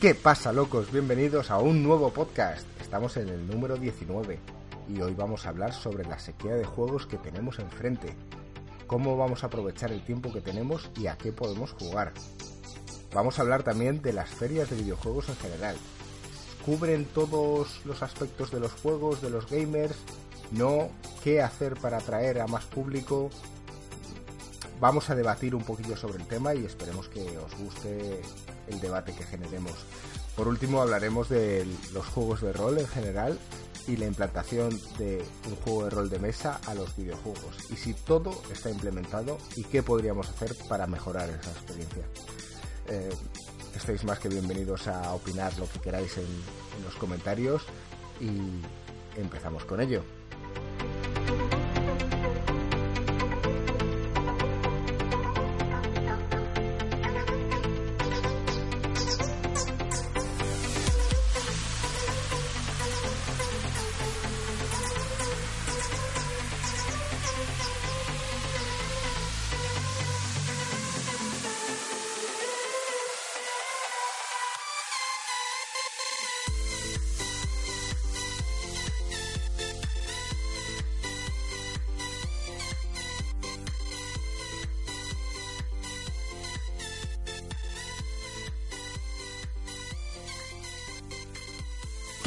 ¿Qué pasa, locos? Bienvenidos a un nuevo podcast. Estamos en el número 19 y hoy vamos a hablar sobre la sequía de juegos que tenemos enfrente. Cómo vamos a aprovechar el tiempo que tenemos y a qué podemos jugar. Vamos a hablar también de las ferias de videojuegos en general. ¿Cubren todos los aspectos de los juegos, de los gamers? ¿No? ¿Qué hacer para atraer a más público? Vamos a debatir un poquillo sobre el tema y esperemos que os guste el debate que generemos. Por último hablaremos de los juegos de rol en general y la implantación de un juego de rol de mesa a los videojuegos y si todo está implementado y qué podríamos hacer para mejorar esa experiencia. Eh, estáis más que bienvenidos a opinar lo que queráis en, en los comentarios y empezamos con ello.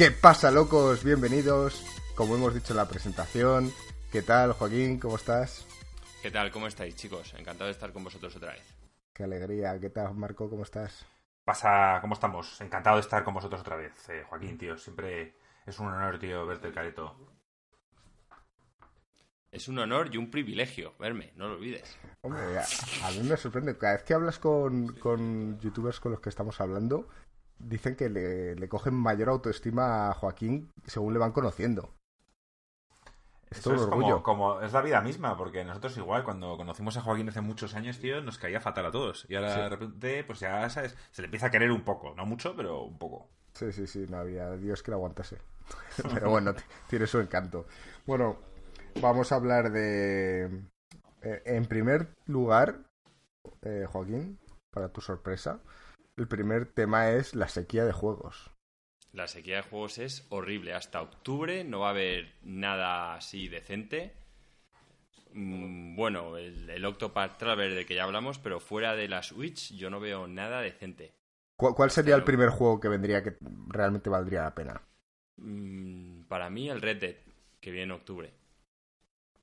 ¿Qué pasa, locos? Bienvenidos. Como hemos dicho en la presentación, ¿qué tal, Joaquín? ¿Cómo estás? ¿Qué tal? ¿Cómo estáis, chicos? Encantado de estar con vosotros otra vez. Qué alegría. ¿Qué tal, Marco? ¿Cómo estás? Pasa, ¿cómo estamos? Encantado de estar con vosotros otra vez, eh, Joaquín, tío. Siempre es un honor, tío, verte el careto. Es un honor y un privilegio verme, no lo olvides. Hombre, a, a mí me sorprende. Cada vez que hablas con, con youtubers con los que estamos hablando, dicen que le, le cogen mayor autoestima a Joaquín según le van conociendo. Es Eso todo es como, es la vida misma, porque nosotros igual, cuando conocimos a Joaquín hace muchos años, tío, nos caía fatal a todos. Y ahora Sí. de repente, pues ya sabes, se le empieza a querer un poco, no mucho, pero un poco. Sí, sí, sí, no había Dios que lo aguantase. Pero bueno, tiene su encanto. Bueno, vamos a hablar de... eh, en primer lugar, eh, Joaquín, para tu sorpresa, el primer tema es la sequía de juegos. La sequía de juegos es horrible. Hasta octubre no va a haber nada así decente. Mm, Bueno, el, el Octopath Traveler de que ya hablamos, pero fuera de la Switch yo no veo nada decente. ¿Cuál, sería el primer juego que vendría que realmente valdría la pena? Mm, Para mí el Red Dead, que viene en octubre.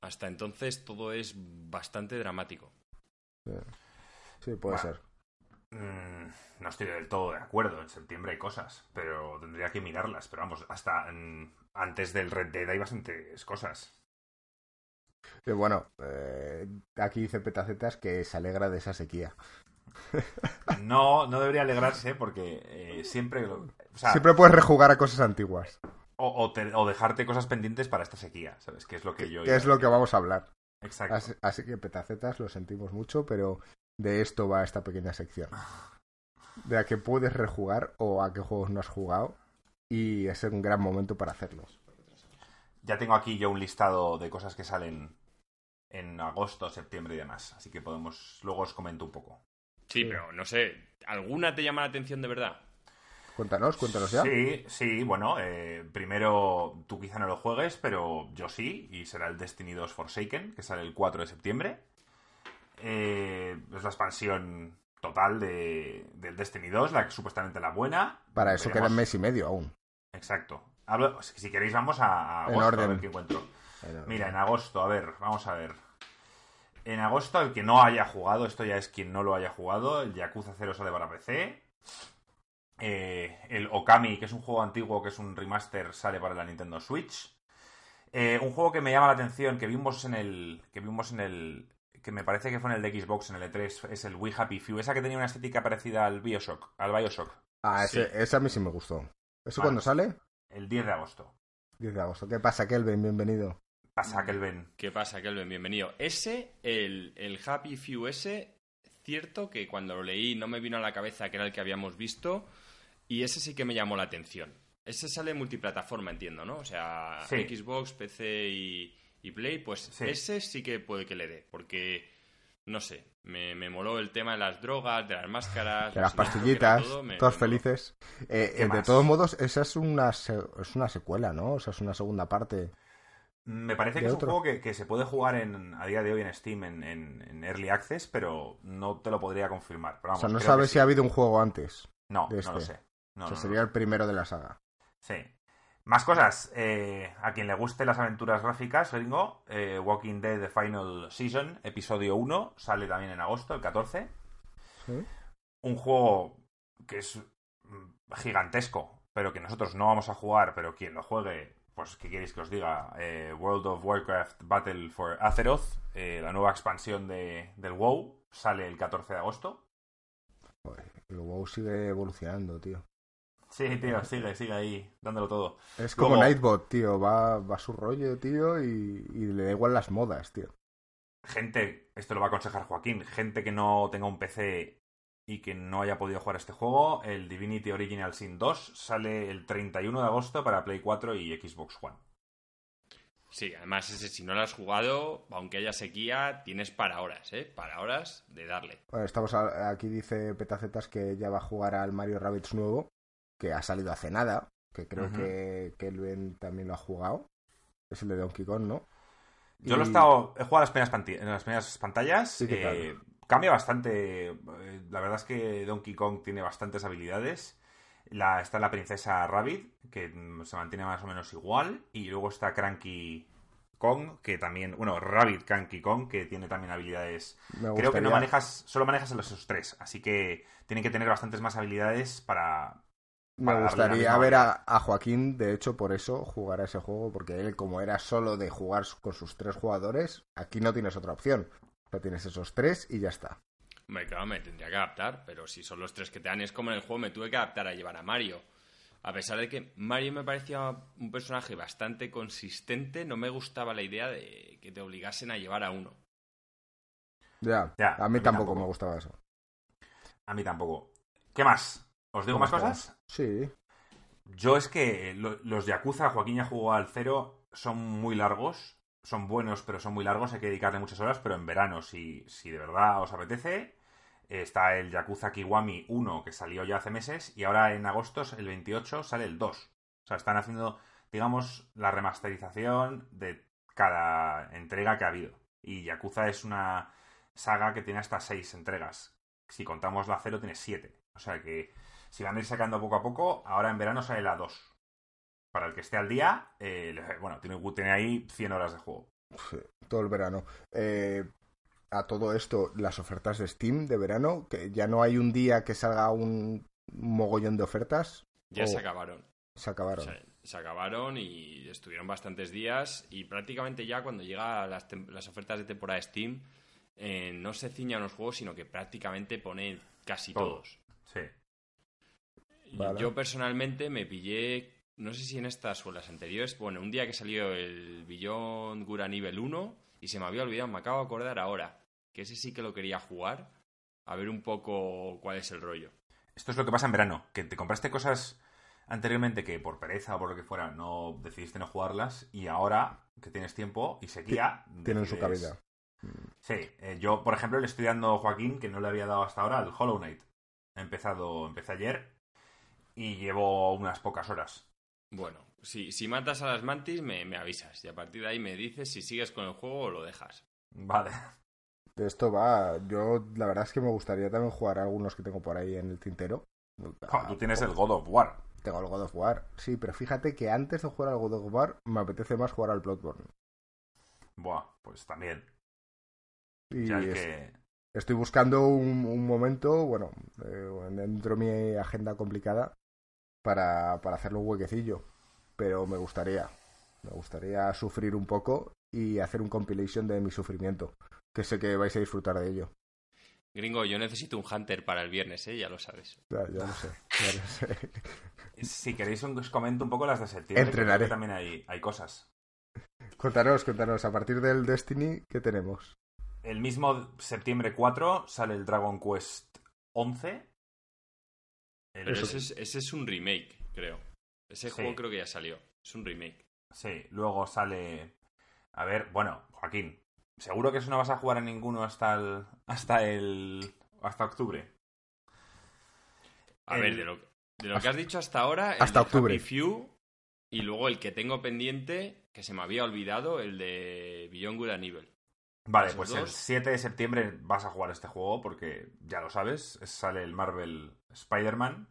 Hasta entonces todo es bastante dramático. Sí, puede Bueno. ser. Mm, no estoy del todo de acuerdo, en septiembre hay cosas, pero tendría que mirarlas. Pero vamos, hasta mm, antes del Red Dead hay bastantes cosas. Bueno, eh, aquí dice Petacetas que se alegra de esa sequía. No, no debería alegrarse porque eh, siempre... lo- o sea, Siempre puedes rejugar a cosas antiguas, O, o te- o dejarte cosas pendientes para esta sequía, ¿sabes? Que es lo que yo... que es lo que vamos a hablar. Exacto. Así, así que petacetas, lo sentimos mucho, pero de esto va esta pequeña sección. De a qué puedes rejugar o a qué juegos no has jugado. Y es un gran momento para hacerlo. Ya tengo aquí yo un listado de cosas que salen en agosto, septiembre y demás. Así que podemos... Luego os comento un poco. Sí, pero no sé, ¿alguna te llama la atención de verdad? Cuéntanos, cuéntanos ya. Sí, sí, bueno, eh, primero tú quizá no lo juegues, pero yo sí, y será el Destiny 2 Forsaken, que sale el 4 de septiembre. Eh, es la expansión total de, del Destiny 2, la que supuestamente la buena. Para eso Veremos. queda mes y medio aún. Exacto. Hablo, si queréis vamos a, a agosto, orden. a ver qué encuentro. Mira, en agosto, a ver, vamos a ver. En agosto, el que no haya jugado, esto ya es quien no lo haya jugado, el Yakuza 0 sale para PC. Eh, el Okami, que es un juego antiguo, que es un remaster, sale para la Nintendo Switch. Eh, un juego que me llama la atención, que vimos en el. que vimos en el. Que me parece que fue en el de Xbox, en el E3, es el We Happy Few. Esa que tenía una estética parecida al Bioshock, al Bioshock. Ah, ese, Sí. ese a mí sí me gustó. ¿Eso Vale. cuándo sale? El 10 de agosto. 10 de agosto. ¿Qué pasa, Kelvin? Bienvenido. Pasa, Kelvin. ¿Qué pasa, Kelvin? Bienvenido. Ese, el, el Happy Few ese, cierto que cuando lo leí no me vino a la cabeza que era el que habíamos visto, y ese sí que me llamó la atención. Ese sale multiplataforma, entiendo, ¿no? O sea, Sí. Xbox, PC y, y Play, pues Sí. ese sí que puede que le dé, porque no sé, me, me moló el tema de las drogas, de las máscaras, De las pastillitas, todo, me- todos me felices. Eh, ¿Qué eh, de todos modos, esa es una, es una secuela, ¿no? O sea, es una segunda parte. Me parece que es un juego que, que se puede jugar en, a día de hoy en Steam en, en- en Early Access, pero no te lo podría confirmar. Pero o sea, no sabes sí. si ha habido un juego antes. No, de no lo este. sé. No, o sea, no, sería no. el primero de la saga. Sí. Más cosas. eh, a quien le guste las aventuras gráficas, gringo, eh, Walking Dead The Final Season, episodio 1, sale también en agosto, el 14. ¿Sí? Un juego que es mm, gigantesco, pero que nosotros no vamos a jugar, pero quien lo juegue, pues, ¿qué queréis que os diga? Eh, World of Warcraft Battle for Azeroth, la nueva expansión de, del WoW, sale el 14 de agosto. Joder, el WoW sigue evolucionando, tío. Sí, tío, sigue, sigue ahí, dándolo todo. Es como Nightbot, tío. Va, va a su rollo, tío, y, y le da igual las modas, tío. gente, esto lo va a aconsejar Joaquín, gente que no tenga un PC y que no haya podido jugar este juego, el Divinity Original Sin 2 sale el 31 de agosto para Play 4 y Xbox One. Sí, además ese, si no lo has jugado, aunque haya sequía, tienes para horas, ¿eh? Para horas de darle. Bueno, estamos a- aquí, dice Petacetas que ya va a jugar al Mario Rabbids nuevo, que ha salido hace nada, que creo que, que Elven también lo ha jugado. Es el de Donkey Kong, ¿no? Yo lo he estado, he jugado las primeras, en las primeras pantallas. Sí, ¿qué tal? eh, cambia bastante. eh, La verdad es que Donkey Kong tiene bastantes habilidades. La, está la princesa Rabbit, que mm, se mantiene más o menos igual. Y luego está Cranky Kong, que también. Bueno, Rabbit Cranky Kong, que tiene también habilidades. Creo que no manejas. Solo manejas a los esos tres. Así que tienen que tener bastantes más habilidades para. Me gustaría ver a, a Joaquín, de hecho, por eso jugar a ese juego, porque él, como era solo de jugar con sus tres jugadores, aquí no tienes otra opción. O sea, tienes esos tres y ya está. Hombre, claro, me tendría que adaptar, pero si son los tres que te dan, es como en el juego me tuve que adaptar a llevar a Mario. A pesar de que Mario me parecía un personaje bastante consistente, no me gustaba la idea de que te obligasen a llevar a uno. Ya, Ya, a a mí mí tampoco, tampoco. me gustaba eso. A mí tampoco. ¿Qué más? ¿Os digo más ¿Cómo cosas? Sí, Yo es que lo- los Yakuza, Joaquín ya jugó al cero, son muy largos. Son buenos, pero son muy largos. Hay que dedicarle muchas horas. Pero en verano, si, si de verdad os apetece, eh, está el Yakuza Kiwami 1 que salió ya hace meses. Y ahora en agosto, el 28, sale el 2. O sea, están haciendo, digamos, la remasterización de cada entrega que ha habido. Y Yakuza es una saga que tiene hasta seis entregas. Si contamos la cero, tiene siete. O sea que si van a ir sacando poco a poco, ahora en verano sale la 2. Para el que esté al día, eh, bueno, tiene, tiene ahí 100 horas de juego. sí, todo el verano. Eh, a todo esto, las ofertas de Steam de verano, que ya no hay un día que salga un mogollón de ofertas, Ya se acabaron. se acabaron. Se, se acabaron y estuvieron bastantes días y prácticamente ya cuando llega las, ofertas de temporada de Steam eh, no se ciña a unos juegos, sino que prácticamente pone casi Todo. todos. Vale. Yo personalmente me pillé, no sé si en estas o en las anteriores, bueno, un día que salió el Beyond Gura nivel 1 y se me había olvidado, me acabo de acordar ahora, que ese sí que lo quería jugar, a ver un poco cuál es el rollo. Esto es lo que pasa en verano, que te compraste cosas anteriormente que por pereza o por lo que fuera no decidiste no jugarlas y ahora que tienes tiempo y sequía... Tienen su cabida. Sí, eh, yo por ejemplo le estoy dando a Joaquín, que no le había dado hasta ahora, el Hollow Knight. He empezado, empecé ayer y llevo unas pocas horas. Bueno, si, si matas a las mantis me, me avisas y a partir de ahí me dices si sigues con el juego o lo dejas. Vale. De esto va, yo la verdad es que me gustaría también jugar a algunos que tengo por ahí en el tintero. Tú tienes el God of War. Tengo el God of War. Sí, pero fíjate que antes de jugar al God of War me apetece más jugar al Bloodborne. Buah, pues también. Y Ya hay es- que... estoy buscando un, un momento, bueno, eh, dentro de mi agenda complicada para, para hacerlo un huequecillo. Pero me gustaría, me gustaría sufrir un poco y hacer un compilation de mi sufrimiento. Que sé que vais a disfrutar de ello. Gringo, yo necesito un hunter para el viernes, ¿eh? Ya lo sabes. Ya, ya lo sé, ya lo sé. Si queréis os comento un poco las de septiembre. Entrenaré. que también hay, hay cosas. Contanos, contanos, a partir del Destiny, ¿qué tenemos? El mismo septiembre 4 sale el Dragon Quest 11. El- Pero ese es, ese es un remake, creo. Ese Sí. juego creo que ya salió. Es un remake. Sí, luego sale... A ver, bueno, Joaquín, ¿Seguro que eso no vas a jugar en ninguno hasta el. hasta el. hasta octubre? A El- ver, de lo, de lo que has dicho hasta ahora, el hasta de octubre. Happy Few y luego el que tengo pendiente, que se me había olvidado, el de Beyond Good and Evil. Vale, Esos pues el dos. 7 de septiembre vas a jugar este juego porque ya lo sabes, es- sale el Marvel Spider-Man,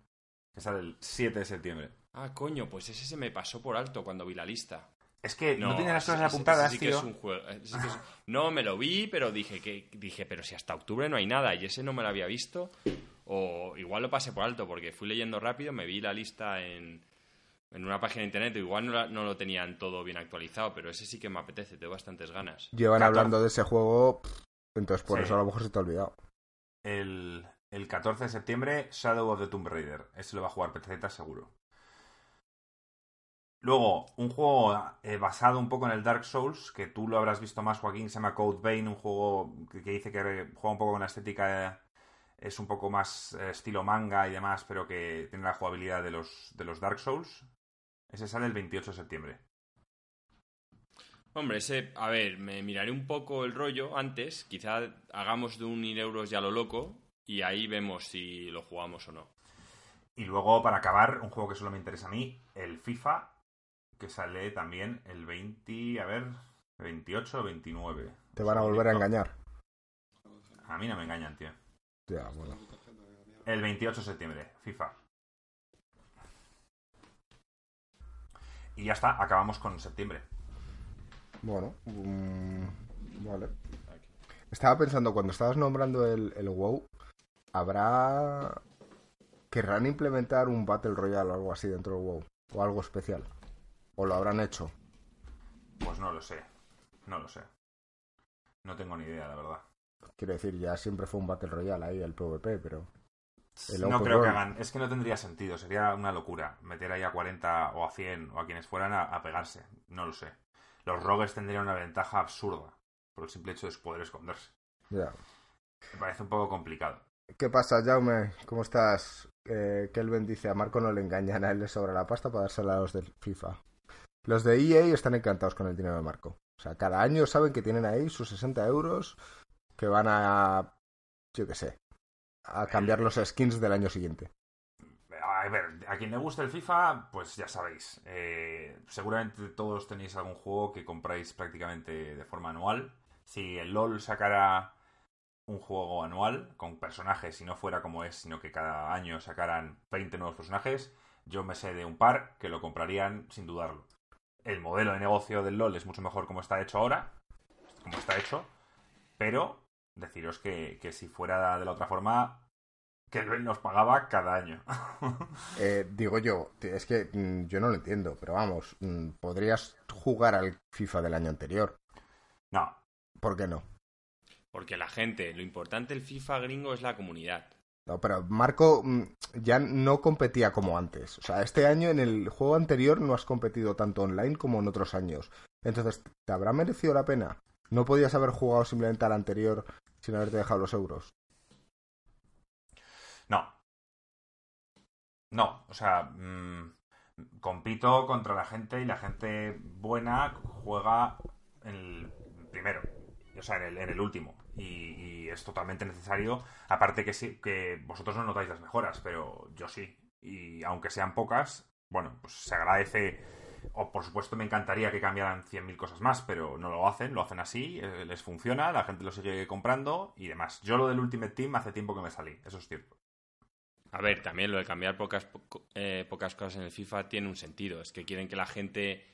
que sale el 7 de septiembre. Ah, coño, pues ese se me pasó por alto cuando vi la lista. Es que no, tiene las cosas apuntadas, ese sí que tío. es un juego- ese sí que es- No, me lo vi, pero dije que dije, pero si hasta octubre no hay nada y ese no me lo había visto o igual lo pasé por alto porque fui leyendo rápido, me vi la lista en, en una página de internet, igual no, la- no lo tenían todo bien actualizado, pero ese sí que me apetece, tengo bastantes ganas. Llevan 14. hablando de ese juego, entonces por Sí. eso a lo mejor se te ha olvidado. El, el 14 de septiembre, Shadow of the Tomb Raider. Ese lo va a jugar PZ seguro. Luego, un juego eh, basado un poco en el Dark Souls, que tú lo habrás visto más, Joaquín, se llama Code Vein, un juego que, dice que juega un poco con la estética, eh, es un poco más eh, estilo manga y demás, pero que tiene la jugabilidad de los, de los Dark Souls. Ese sale el 28 de septiembre. Hombre, ese, a ver, me miraré un poco el rollo antes, quizá hagamos de un 1000 euros ya lo loco y ahí vemos si lo jugamos o no. Y luego, para acabar, un juego que solo me interesa a mí, el FIFA, que sale también el 20, a ver, 28 o 29. Te van a volver a engañar. A mí no me engañan, tío. Ya, bueno. El 28 de septiembre, FIFA. Y ya está, acabamos con septiembre. Bueno, mm, vale. Estaba pensando, cuando estabas nombrando el, el WoW, ¿habrá... ¿Querrán implementar un Battle Royale o algo así dentro del WoW? ¿O algo especial? ¿O lo habrán hecho? Pues no lo sé, no lo sé. No tengo ni idea, la verdad. Quiero decir, ya siempre fue un Battle Royale ahí, el PvP, pero... El no creo que hagan, es que no tendría sentido, sería una locura meter ahí a 40 o a 100 o a quienes fueran a, a pegarse, no lo sé. Los rogues tendrían una ventaja absurda por el simple hecho de poder esconderse. Ya. Me parece un poco complicado. ¿Qué pasa, Jaume? ¿Cómo estás? Eh, Kelvin dice, a Marco no le engañan, a él le sobra la pasta para dársela a los del FIFA. Los de EA están encantados con el dinero de Marco. O sea, cada año saben que tienen ahí sus 60 euros que van a, yo qué sé, a cambiar los skins del año siguiente. A ver, a quien le guste el FIFA, pues ya sabéis. eh, seguramente todos tenéis algún juego que compráis prácticamente de forma anual. Si el LOL sacara un juego anual con personajes y no fuera como es, sino que cada año sacaran 20 nuevos personajes, yo me sé de un par que lo comprarían sin dudarlo. El modelo de negocio del LOL es mucho mejor como está hecho ahora, como está hecho, pero deciros que, que si fuera de la otra forma, que nos pagaba cada año. Eh, digo yo, es que mm, yo no lo entiendo, pero vamos, mm, podrías jugar al FIFA del año anterior. no, ¿Por qué no? Porque la gente, lo importante del FIFA gringo es la comunidad. No, pero Marco mm, ya no competía como antes. O sea, este año en el juego anterior no has competido tanto online como en otros años. Entonces, ¿te habrá merecido la pena? ¿No podías haber jugado simplemente al anterior sin haberte dejado los euros? no. No, o sea, mm, compito contra la gente y la gente buena juega en el primero, o sea, en el, en el último. Y, es totalmente necesario. Aparte que sí, que vosotros no notáis las mejoras, pero yo sí. Y aunque sean pocas, bueno, pues se agradece. O por supuesto me encantaría que cambiaran 100.000 cosas más, pero no lo hacen, lo hacen así, eh, les funciona, la gente lo sigue comprando y demás. Yo lo del Ultimate Team hace tiempo que me salí, eso es cierto. A ver, también lo de cambiar pocas, eh, pocas cosas en el FIFA tiene un sentido. Es que quieren que la gente,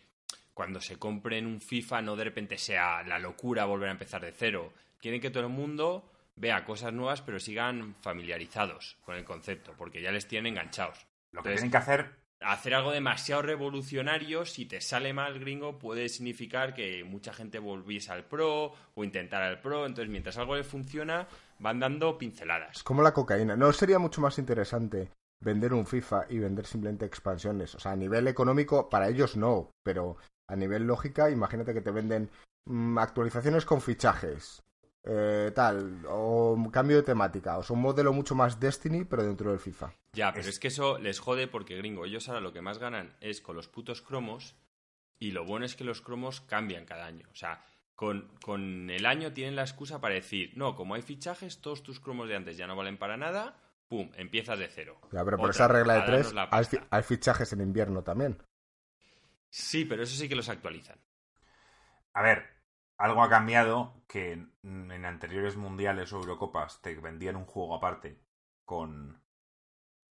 cuando se compre en un FIFA, no de repente sea la locura volver a empezar de cero. Quieren que todo el mundo vea cosas nuevas, pero sigan familiarizados con el concepto, porque ya les tienen enganchados. Lo que Entonces, tienen que hacer hacer algo demasiado revolucionario, si te sale mal gringo, puede significar que mucha gente volviese al pro o intentar al pro. Entonces, mientras algo le funciona, van dando pinceladas. Es como la cocaína. ¿No sería mucho más interesante vender un FIFA y vender simplemente expansiones? O sea, a nivel económico, para ellos no, pero a nivel lógica, imagínate que te venden mm, actualizaciones con fichajes, eh, tal, o cambio de temática, o sea, un modelo mucho más Destiny, pero dentro del FIFA. Ya, pero Es- es... que eso les jode porque, gringo, ellos ahora lo que más ganan es con los putos cromos y lo bueno es que los cromos cambian cada año. O sea, con, con el año tienen la excusa para decir, no, como hay fichajes, todos tus cromos de antes ya no valen para nada, pum, empiezas de cero. Ya, pero por Otra, esa regla de tres fi- hay fichajes en invierno también. Sí, pero eso sí que los actualizan. A ver, algo ha cambiado que en anteriores mundiales o Eurocopas te vendían un juego aparte con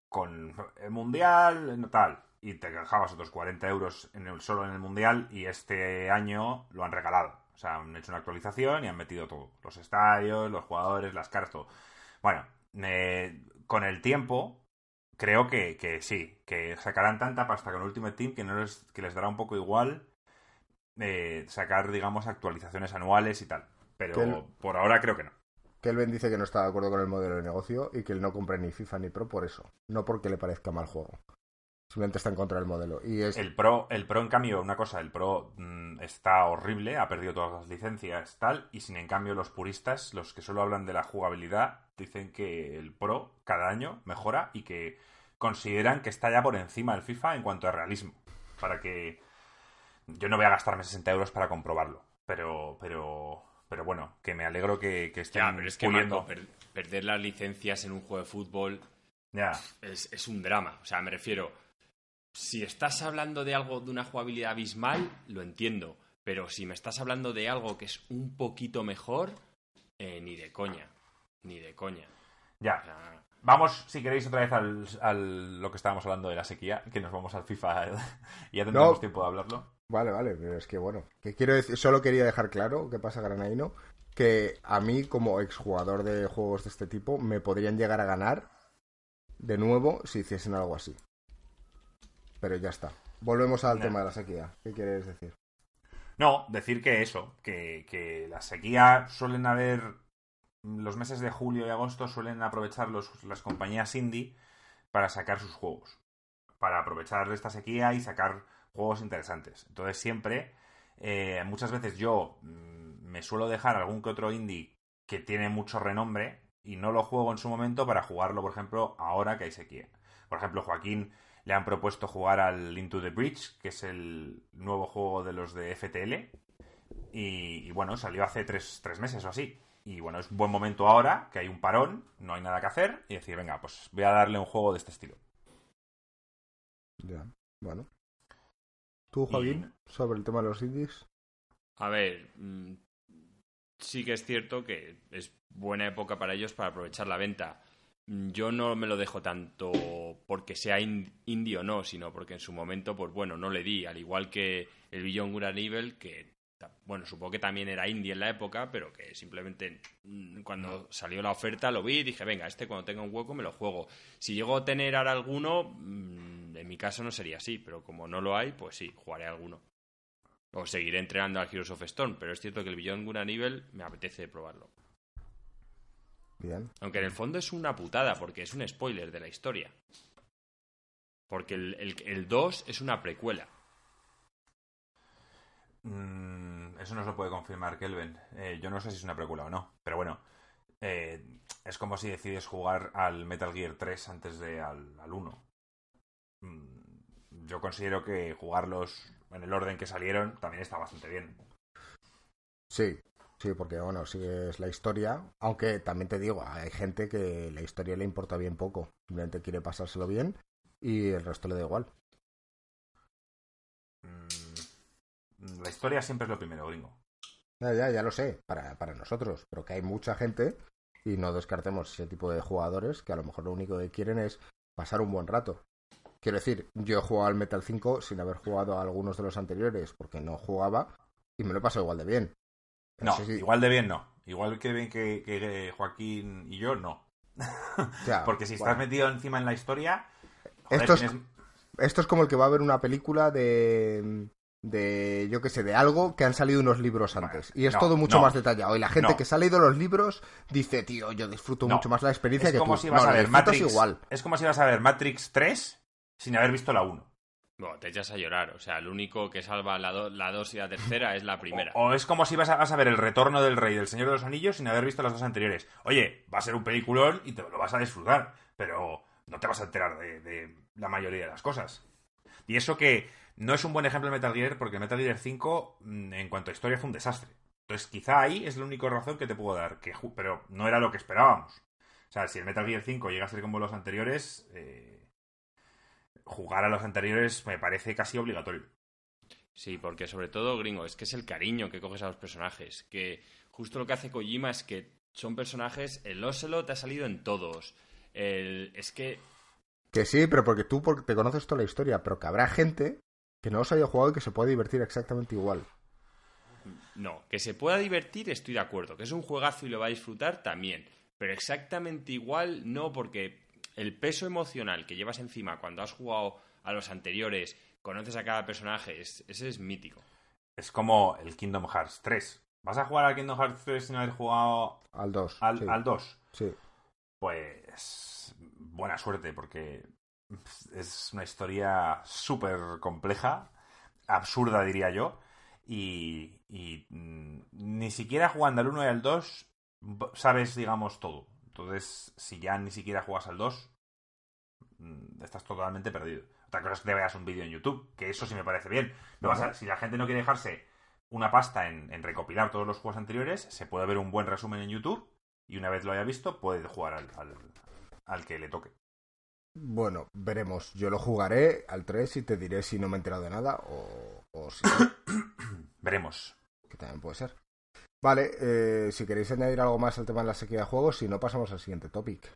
con el mundial tal y te dejabas otros 40 euros en el, solo en el mundial y este año lo han regalado. O sea, han hecho una actualización y han metido todo. Los estadios, los jugadores, las caras, todo. Bueno, eh, con el tiempo creo que, que sí, que sacarán tanta pasta con Ultimate Team que, no les, que les dará un poco igual eh, sacar, digamos, actualizaciones anuales y tal. Pero el- por ahora creo que no. Kelvin dice que no está de acuerdo con el modelo de negocio y que él no compra ni FIFA ni Pro por eso. No porque le parezca mal juego. Simplemente está en contra del modelo. Y es El Pro, el Pro, en cambio, una cosa, el Pro mm, está horrible, ha perdido todas las licencias, tal, y sin en cambio los puristas, los que solo hablan de la jugabilidad, dicen que el Pro cada año mejora y que consideran que está ya por encima del FIFA en cuanto a realismo. Para que yo no voy a gastarme 60 euros para comprobarlo, pero, pero, pero bueno, que me alegro que, que estén Ya, pero es que. Marco, per- perder las licencias en un juego de fútbol Ya, es, es un drama. O sea, me refiero, si estás hablando de algo de una jugabilidad abismal, lo entiendo. Pero si me estás hablando de algo que es un poquito mejor, eh, ni de coña. Ni de coña. ya. O sea, Vamos, si queréis, otra vez al, al- lo que estábamos hablando de la sequía, que nos vamos al FIFA y ya tendremos No. tiempo de hablarlo. Vale, vale, pero es que bueno, que quiero decir, solo quería dejar claro, ¿qué pasa, Granaino? Que a mí, como exjugador de juegos de este tipo, me podrían llegar a ganar de nuevo si hiciesen algo así. Pero ya está. Volvemos al No. tema de la sequía. ¿Qué quieres decir? No, decir que eso, que, que la sequía suelen haber. Los meses de julio y agosto suelen aprovechar los- las compañías indie para sacar sus juegos. Para aprovechar esta sequía y sacar juegos interesantes. Entonces, siempre, eh, muchas veces yo mm, me suelo dejar algún que otro indie que tiene mucho renombre y no lo juego en su momento para jugarlo, por ejemplo, ahora que hay sequía. Por ejemplo, Joaquín le han propuesto jugar al Into the Breach, que es el nuevo juego de los de FTL. Y, y bueno, salió hace tres, tres meses o así. Y bueno, es un buen momento ahora, que hay un parón, no hay nada que hacer, y decir, venga, pues voy a darle un juego de este estilo. Ya, bueno. ¿Tú, Joaquín, sobre el tema de los indies? A ver, mm, sí que es cierto que es buena época para ellos para aprovechar la venta. Mm, Yo no me lo dejo tanto porque sea in- indie o no, sino porque en su momento, pues bueno, no le di. Al igual que el Beyond Good Evil, que, bueno, supongo que también era indie en la época, pero que simplemente mm, cuando salió la oferta lo vi y dije, venga, este cuando tenga un hueco me lo juego. Si llego a tener ahora alguno, mm, en mi caso no sería así, pero como no lo hay, pues sí, jugaré alguno. O seguiré entrenando al Heroes of Stone, pero es cierto que el Beyond Good Evil me apetece probarlo. Bien. Aunque en el fondo es una putada, porque es un spoiler de la historia. Porque el, el, el 2 es una precuela. Mm, eso no se lo puede confirmar Kelvin. Eh, yo no sé si es una precuela o no, pero bueno. eh, es como si decides jugar al Metal Gear 3 antes de al, al 1. Mm, yo considero que jugarlos en el orden que salieron también está bastante bien. Sí, sí, porque bueno, sí es la historia, aunque también te digo, hay gente que la historia le importa bien poco, simplemente quiere pasárselo bien y el resto le da igual. Mm, la historia siempre es lo primero, gringo. Ya, ya, ya lo sé, para, para nosotros, pero que hay mucha gente y no descartemos ese tipo de jugadores que a lo mejor lo único que quieren es pasar un buen rato. Quiero decir, yo he jugado al Metal 5 sin haber jugado a algunos de los anteriores porque no jugaba y me lo he pasado igual de bien. No, igual de bien no. Igual que bien que, que Joaquín y yo, no. Ya, Porque si estás metido encima en la historia... joder, Esto es- tienes- Esto es como el que va a ver una película de. De. yo qué sé, de algo que han salido unos libros Bueno, antes. Y es no, todo mucho no. más detallado. Y la gente No. que se ha leído los libros dice, tío, yo disfruto No. mucho más la experiencia Es que como tú. si vas No, a ver Matrix. igual. Es como si vas a ver Matrix 3 sin haber visto la 1. Bueno, te echas a llorar. O sea, el único que salva la 2 la dos y la tercera es la primera. O, o es como si vas a, vas a ver El Retorno del Rey del Señor de los Anillos sin haber visto las dos anteriores. Oye, va a ser un peliculón y te lo vas a disfrutar, pero no te vas a enterar de, de la mayoría de las cosas. Y eso que no es un buen ejemplo de Metal Gear, porque Metal Gear 5, mm, en cuanto a historia, fue un desastre. Entonces, quizá ahí es la única razón que te puedo dar, que, pero no era lo que esperábamos. O sea, si el Metal Gear 5 llega a ser como los anteriores, eh, jugar a los anteriores me parece casi obligatorio. Sí, porque sobre todo, gringo, es que es el cariño que coges a los personajes. Que justo lo que hace Kojima es que son personajes. El Ocelot ha salido en todos. El, es que. Que sí, pero porque tú porque te conoces toda la historia, pero que habrá gente que no os haya jugado y que se puede divertir exactamente igual. No, que se pueda divertir estoy de acuerdo, que es un juegazo y lo va a disfrutar también, pero exactamente igual no porque el peso emocional que llevas encima cuando has jugado a los anteriores, conoces a cada personaje, ese es mítico. Es como el Kingdom Hearts 3. ¿Vas a jugar al Kingdom Hearts 3 sin haber jugado al 2? Al, al 2. Sí. Pues buena suerte porque es una historia súper compleja, absurda diría yo, y, mm, ni siquiera jugando al 1 y al 2 sabes, digamos, todo. Entonces, si ya ni siquiera juegas al 2, mm, estás totalmente perdido. Otra cosa es que te veas un vídeo en YouTube, que eso sí me parece bien. si la gente no quiere dejarse una pasta en, recopilar todos los juegos anteriores, se puede ver un buen resumen en YouTube y una vez lo haya visto, puede jugar al, al que le toque. Bueno, veremos. Yo lo jugaré al 3 y te diré si no me he enterado de nada o, si. veremos. Que también puede ser. Vale, eh, si queréis añadir algo más al tema de la sequía de juegos, si no, pasamos al siguiente topic.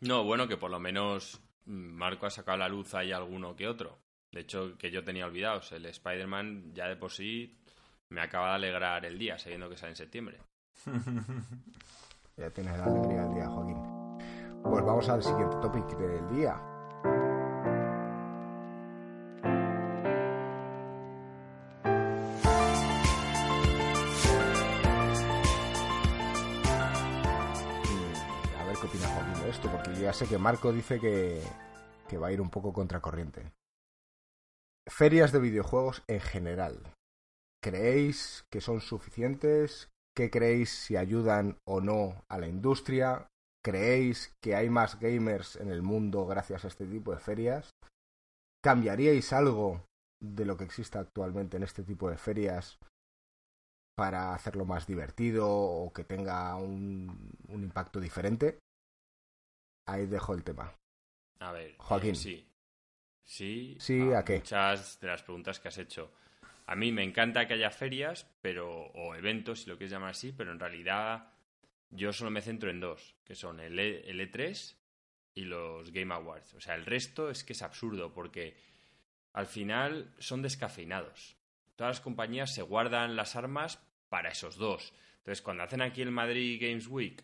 No, bueno, que por lo menos Marco ha sacado a la luz ahí alguno que otro. De hecho, que yo tenía olvidados. El Spider-Man ya de por sí me acaba de alegrar el día, sabiendo que sale en septiembre. ya tienes la alegría del día, Joaquín. Pues vamos al siguiente topic del día. Mm, a ver qué opina Joaquín de esto, porque ya sé que Marco dice que, que va a ir un poco contracorriente. Ferias de videojuegos en general. ¿Creéis que son suficientes? ¿Qué creéis si ayudan o no a la industria? ¿Creéis que hay más gamers en el mundo gracias a este tipo de ferias? ¿Cambiaríais algo de lo que existe actualmente en este tipo de ferias para hacerlo más divertido o que tenga un, impacto diferente? Ahí dejo el tema. A ver, Joaquín. sí. Sí, sí ¿a, qué? Muchas de las preguntas que has hecho. A mí me encanta que haya ferias, pero o eventos, si lo quieres llamar así, pero en realidad yo solo me centro en dos, que son el, e, el E3 y los Game Awards. O sea, el resto es que es absurdo porque al final son descafeinados. Todas las compañías se guardan las armas para esos dos. Entonces, cuando hacen aquí el Madrid Games Week,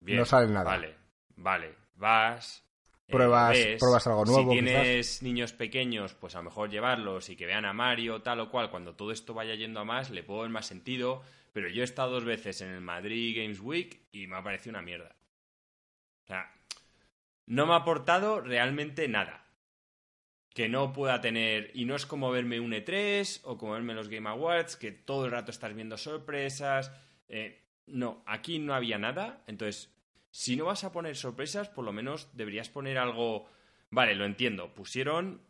bien, no sale nada. Vale, vale, vas. Eh, pruebas, pruebas algo nuevo. Si tienes niños pequeños, pues a lo mejor llevarlos y que vean a Mario, tal o cual. Cuando todo esto vaya yendo a más, le puedo ver más sentido pero yo he estado dos veces en el Madrid Games Week y me ha parecido una mierda. O sea, no me ha aportado realmente nada. Que no pueda tener. Y no es como verme un E3 o como verme los Game Awards, que todo el rato estás viendo sorpresas. Eh, no, aquí no había nada. Entonces, si no vas a poner sorpresas, por lo menos deberías poner algo. Vale, lo entiendo. Pusieron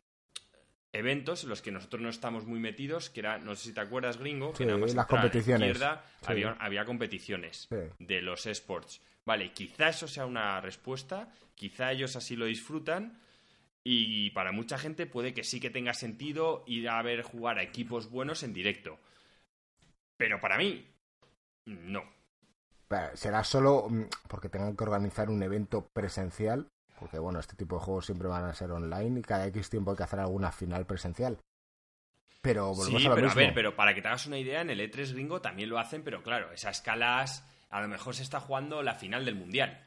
eventos en los que nosotros no estamos muy metidos, que era, no sé si te acuerdas, gringo, que nada más las competiciones. había, había, competiciones de los esports. Vale, quizá eso sea una respuesta, quizá ellos así lo disfrutan y para mucha gente puede que sí que tenga sentido ir a ver jugar a equipos buenos en directo. Pero para mí, no. Será solo mm, porque tengan que organizar un evento presencial porque bueno, este tipo de juegos siempre van a ser online y cada X tiempo hay que hacer alguna final presencial. Pero volvemos sí, a lo pero mismo. a ver, pero para que te hagas una idea, en el E3 gringo también lo hacen, pero claro, esas escalas a lo mejor se está jugando la final del mundial.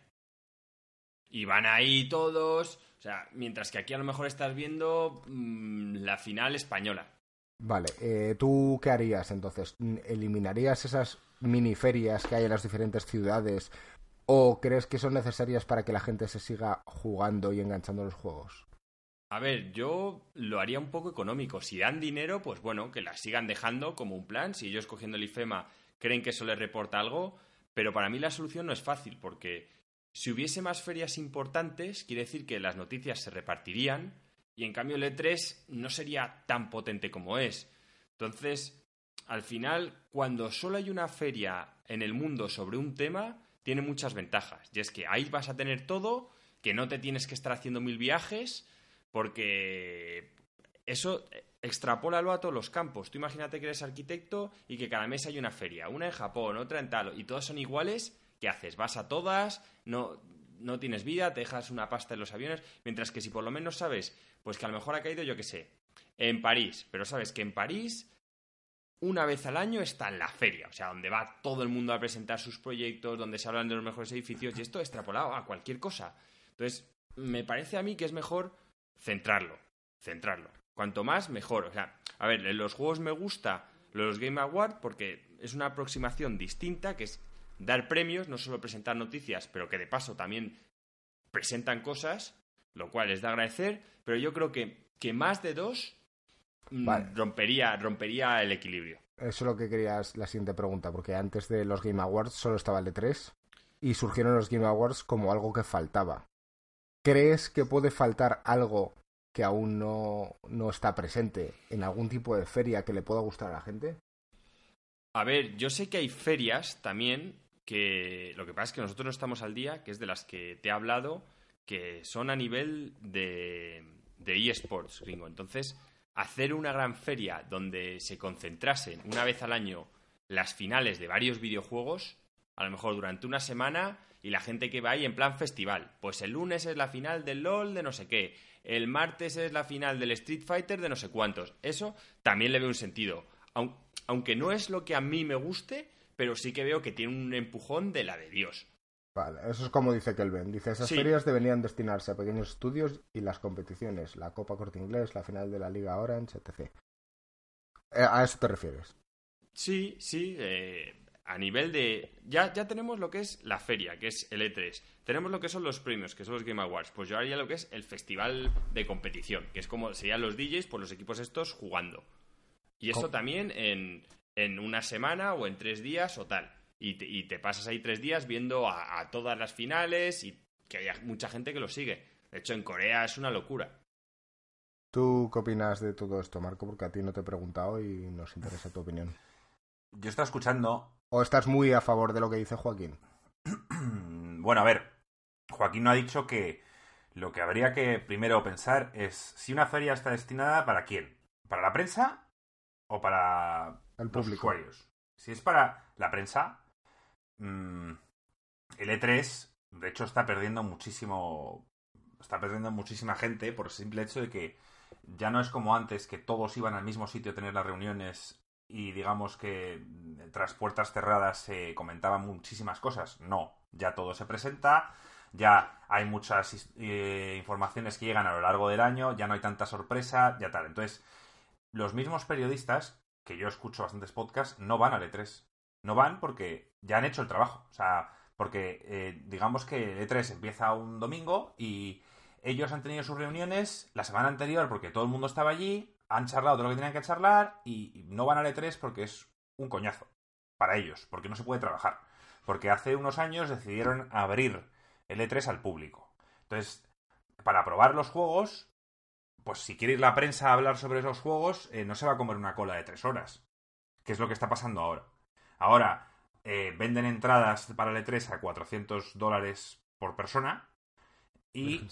Y van ahí todos, o sea, mientras que aquí a lo mejor estás viendo mm, la final española. Vale, eh, ¿tú qué harías entonces? ¿Eliminarías esas miniferias que hay en las diferentes ciudades ¿O crees que son necesarias para que la gente se siga jugando y enganchando los juegos? A ver, yo lo haría un poco económico. Si dan dinero, pues bueno, que las sigan dejando como un plan. Si ellos cogiendo el IFEMA creen que eso les reporta algo, pero para mí la solución no es fácil, porque si hubiese más ferias importantes, quiere decir que las noticias se repartirían y en cambio el E3 no sería tan potente como es. Entonces, al final, cuando solo hay una feria en el mundo sobre un tema, tiene muchas ventajas. Y es que ahí vas a tener todo, que no te tienes que estar haciendo mil viajes, porque eso extrapólalo a todos los campos. Tú imagínate que eres arquitecto y que cada mes hay una feria, una en Japón, otra en tal, y todas son iguales, ¿qué haces? Vas a todas, no, no tienes vida, te dejas una pasta en los aviones, mientras que si por lo menos sabes, pues que a lo mejor ha caído, yo qué sé, en París, pero sabes que en París una vez al año está en la feria, o sea, donde va todo el mundo a presentar sus proyectos, donde se hablan de los mejores edificios, y esto extrapolado a cualquier cosa. Entonces, me parece a mí que es mejor centrarlo, centrarlo. Cuanto más, mejor. O sea, a ver, en los juegos me gusta los Game Awards porque es una aproximación distinta, que es dar premios, no solo presentar noticias, pero que de paso también presentan cosas, lo cual es de agradecer, pero yo creo que, que más de dos mm, rompería, rompería el equilibrio. Eso es lo que querías la siguiente pregunta, porque antes de los Game Awards solo estaba el de 3 y surgieron los Game Awards como algo que faltaba. ¿Crees que puede faltar algo que aún no, no está presente en algún tipo de feria que le pueda gustar a la gente? A ver, yo sé que hay ferias también que lo que pasa es que nosotros no estamos al día, que es de las que te he hablado, que son a nivel de, de eSports, Ringo. Entonces, hacer una gran feria donde se concentrasen una vez al año las finales de varios videojuegos, a lo mejor durante una semana, y la gente que va ahí en plan festival. Pues el lunes es la final del LOL de no sé qué, el martes es la final del Street Fighter de no sé cuántos. Eso también le veo un sentido. Aunque no es lo que a mí me guste, pero sí que veo que tiene un empujón de la de Dios. Vale, eso es como dice Kelvin. Dice, esas ferias deberían destinarse a pequeños estudios y las competiciones, la Copa Corte Inglés, la final de la Liga Orange, etc. Eh, ¿A eso te refieres? Sí, sí. Eh, a nivel de... Ya, ya tenemos lo que es la feria, que es el E3. Tenemos lo que son los premios, que son los Game Awards. Pues yo haría lo que es el festival de competición, que es como serían los DJs por los equipos estos jugando. Y esto también en, en, una semana o en tres días o tal. Y te, y te pasas ahí tres días viendo a, a todas las finales y que haya mucha gente que lo sigue. De hecho, en Corea es una locura. ¿Tú qué opinas de todo esto, Marco? Porque a ti no te he preguntado y nos interesa tu opinión. Yo estaba escuchando ¿O estás muy a favor de lo que dice Joaquín? bueno, a ver, Joaquín no ha dicho que lo que habría que primero pensar es si una feria está destinada para quién, para la prensa o para el público. los usuarios. Si es para la prensa, mmm, el E3 de hecho está perdiendo muchísimo, está perdiendo muchísima gente por el simple hecho de que ya no es como antes que todos iban al mismo sitio a tener las reuniones y digamos que tras puertas cerradas se comentaban muchísimas cosas. No, ya todo se presenta, ya hay muchas eh, informaciones que llegan a lo largo del año, ya no hay tanta sorpresa, ya tal. Entonces, los mismos periodistas, que yo escucho bastantes podcasts, no van al E3. No van porque ya han hecho el trabajo. O sea, porque eh, digamos que el E3 empieza un domingo y ellos han tenido sus reuniones la semana anterior porque todo el mundo estaba allí, han charlado de lo que tenían que charlar y no van al E3 porque es un coñazo para ellos, porque no se puede trabajar. Porque hace unos años decidieron abrir el E3 al público. Entonces, para probar los juegos, pues si quiere ir la prensa a hablar sobre esos juegos, eh, no se va a comer una cola de tres horas. Que es lo que está pasando ahora. Ahora, eh, venden entradas para el E3 a 400 dólares por persona. Y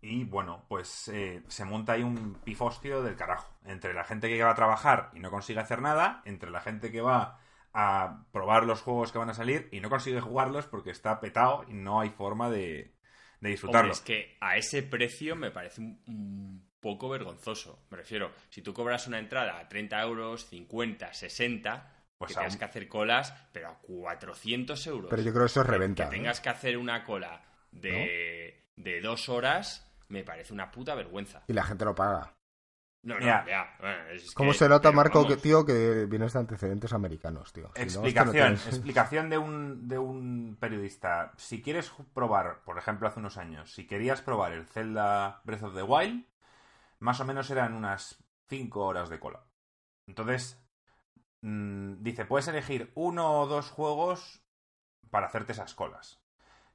y bueno, pues eh, se monta ahí un pifostio del carajo. Entre la gente que va a trabajar y no consigue hacer nada, entre la gente que va a probar los juegos que van a salir y no consigue jugarlos porque está petado y no hay forma de, de disfrutarlo. es que a ese precio me parece un, poco vergonzoso. Me refiero, si tú cobras una entrada a 30 euros, 50, 60, pues que tengas que hacer colas, pero a 400 euros. Pero yo creo que eso es reventa. Que, tengas que hacer una cola de, de dos horas me parece una puta vergüenza. Y la gente lo paga. No, no, ya. ¿Cómo se nota, Marco, que, tío, que vienes de antecedentes americanos, tío? explicación, explicación de un, de un periodista. Si quieres probar, por ejemplo, hace unos años, si querías probar el Zelda Breath of the Wild, más o menos eran unas 5 horas de cola. Entonces, mm, dice, puedes elegir uno o dos juegos para hacerte esas colas.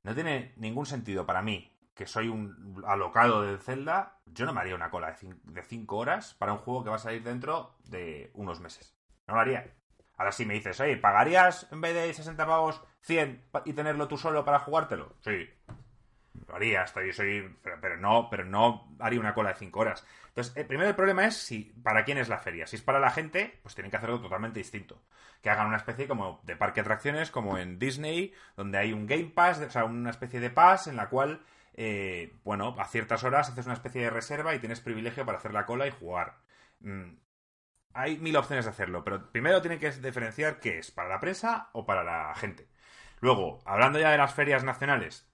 No tiene ningún sentido para mí que soy un alocado del Zelda, yo no me haría una cola de 5 horas para un juego que va a salir dentro de unos meses. No lo haría. Ahora si me dices, oye, ¿pagarías en vez de 60 pavos 100 y tenerlo tú solo para jugártelo? Sí. Lo haría, estoy, soy, pero, no, pero no haría una cola de 5 horas. Entonces, el primero el problema es si para quién es la feria. Si es para la gente, pues tienen que hacerlo totalmente distinto. Que hagan una especie como de parque de atracciones, como en Disney, donde hay un Game Pass, o sea, una especie de pass en la cual, eh, bueno, a ciertas horas haces una especie de reserva y tienes privilegio para hacer la cola y jugar. Mm, hay mil opciones de hacerlo, pero primero tienen que diferenciar qué es, para la prensa o para la gente. Luego, hablando ya de las ferias nacionales,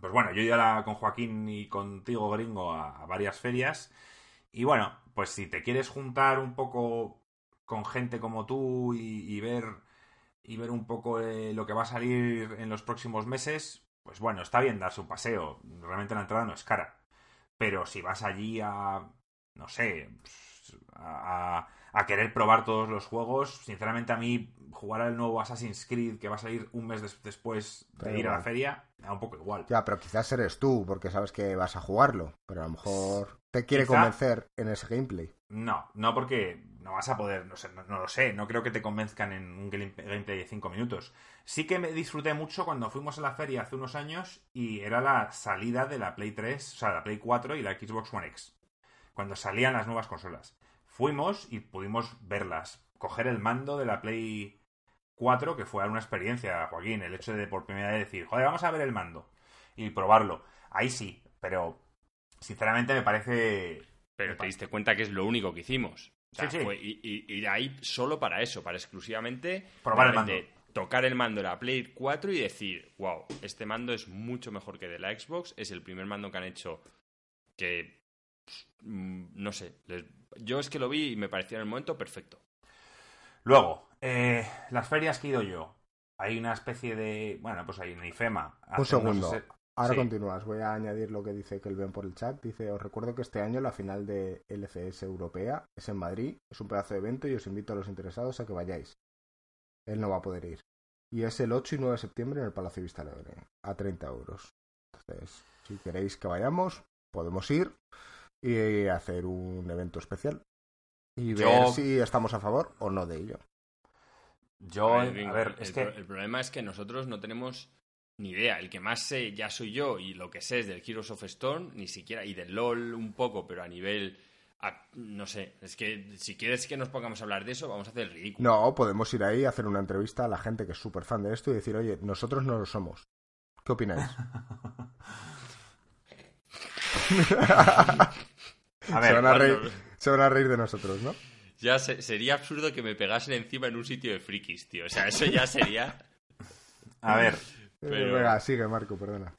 pues bueno, yo he ido con Joaquín y contigo, gringo, a, varias ferias. Y bueno, pues si te quieres juntar un poco con gente como tú y, ver y ver un poco lo que va a salir en los próximos meses, pues bueno, está bien darse un paseo. Realmente la entrada no es cara. Pero si vas allí a, no sé, a, a querer probar todos los juegos. Sinceramente, a mí jugar al nuevo Assassin's Creed que va a salir un mes después de ir a la feria, da un poco igual. Ya, pero quizás eres tú, porque sabes que vas a jugarlo. Pero a lo mejor te quiere convencer en ese gameplay. No, no porque no vas a poder, no, sé, no, lo sé, no creo que te convenzcan en un gameplay de 5 minutos. Sí que me disfruté mucho cuando fuimos a la feria hace unos años y era la salida de la Play 3, o sea, la Play 4 y la Xbox One X. Cuando salían las nuevas consolas fuimos y pudimos verlas. Coger el mando de la Play 4, que fue una experiencia, Joaquín, el hecho de por primera vez decir, joder, vamos a ver el mando y probarlo. Ahí sí, pero sinceramente me parece... Pero te diste cuenta que es lo único que hicimos. sí, sí. y, ahí solo para eso, para exclusivamente probar el mando. tocar el mando de la Play 4 y decir, wow, este mando es mucho mejor que de la Xbox, es el primer mando que han hecho que, mm, no sé, les, yo es que lo vi y me pareció en el momento perfecto. Luego, eh, las ferias que he ido yo. Hay una especie de. Bueno, pues hay una IFEMA. Un segundo. Ahora continúas. Voy a añadir lo que dice que ven por el chat. Dice: Os recuerdo que este año la final de LCS Europea es en Madrid. Es un pedazo de evento y os invito a los interesados a que vayáis. Él no va a poder ir. Y es el 8 y 9 de septiembre en el Palacio Vista Alegre. A 30 euros. Entonces, si queréis que vayamos, podemos ir y hacer un evento especial y ver si estamos a favor o no de ello. Yo, a ver, es que... el problema es que nosotros no tenemos ni idea. El que más sé ya soy yo y lo que sé es del Heroes of Stone, ni siquiera, y del LOL un poco, pero a nivel. no sé, es que si quieres que nos pongamos a hablar de eso, vamos a hacer el ridículo. No, podemos ir ahí a hacer una entrevista a la gente que es súper fan de esto y decir, oye, nosotros no lo somos. ¿Qué opináis? a ver, se, van a reír, de nosotros, ¿no? Ya sería absurdo que me pegasen encima en un sitio de frikis, tío. O sea, eso ya sería. A ver. Pero... Venga, sigue, Marco, perdona.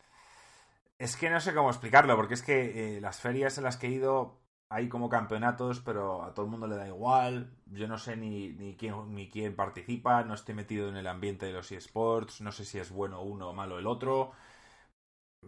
Es que no sé cómo explicarlo, porque es que eh, las ferias en las que he ido hay como campeonatos, pero a todo el mundo le da igual. Yo no sé ni, ni, quién, ni quién participa, no estoy metido en el ambiente de los eSports, no sé si es bueno uno o malo el otro.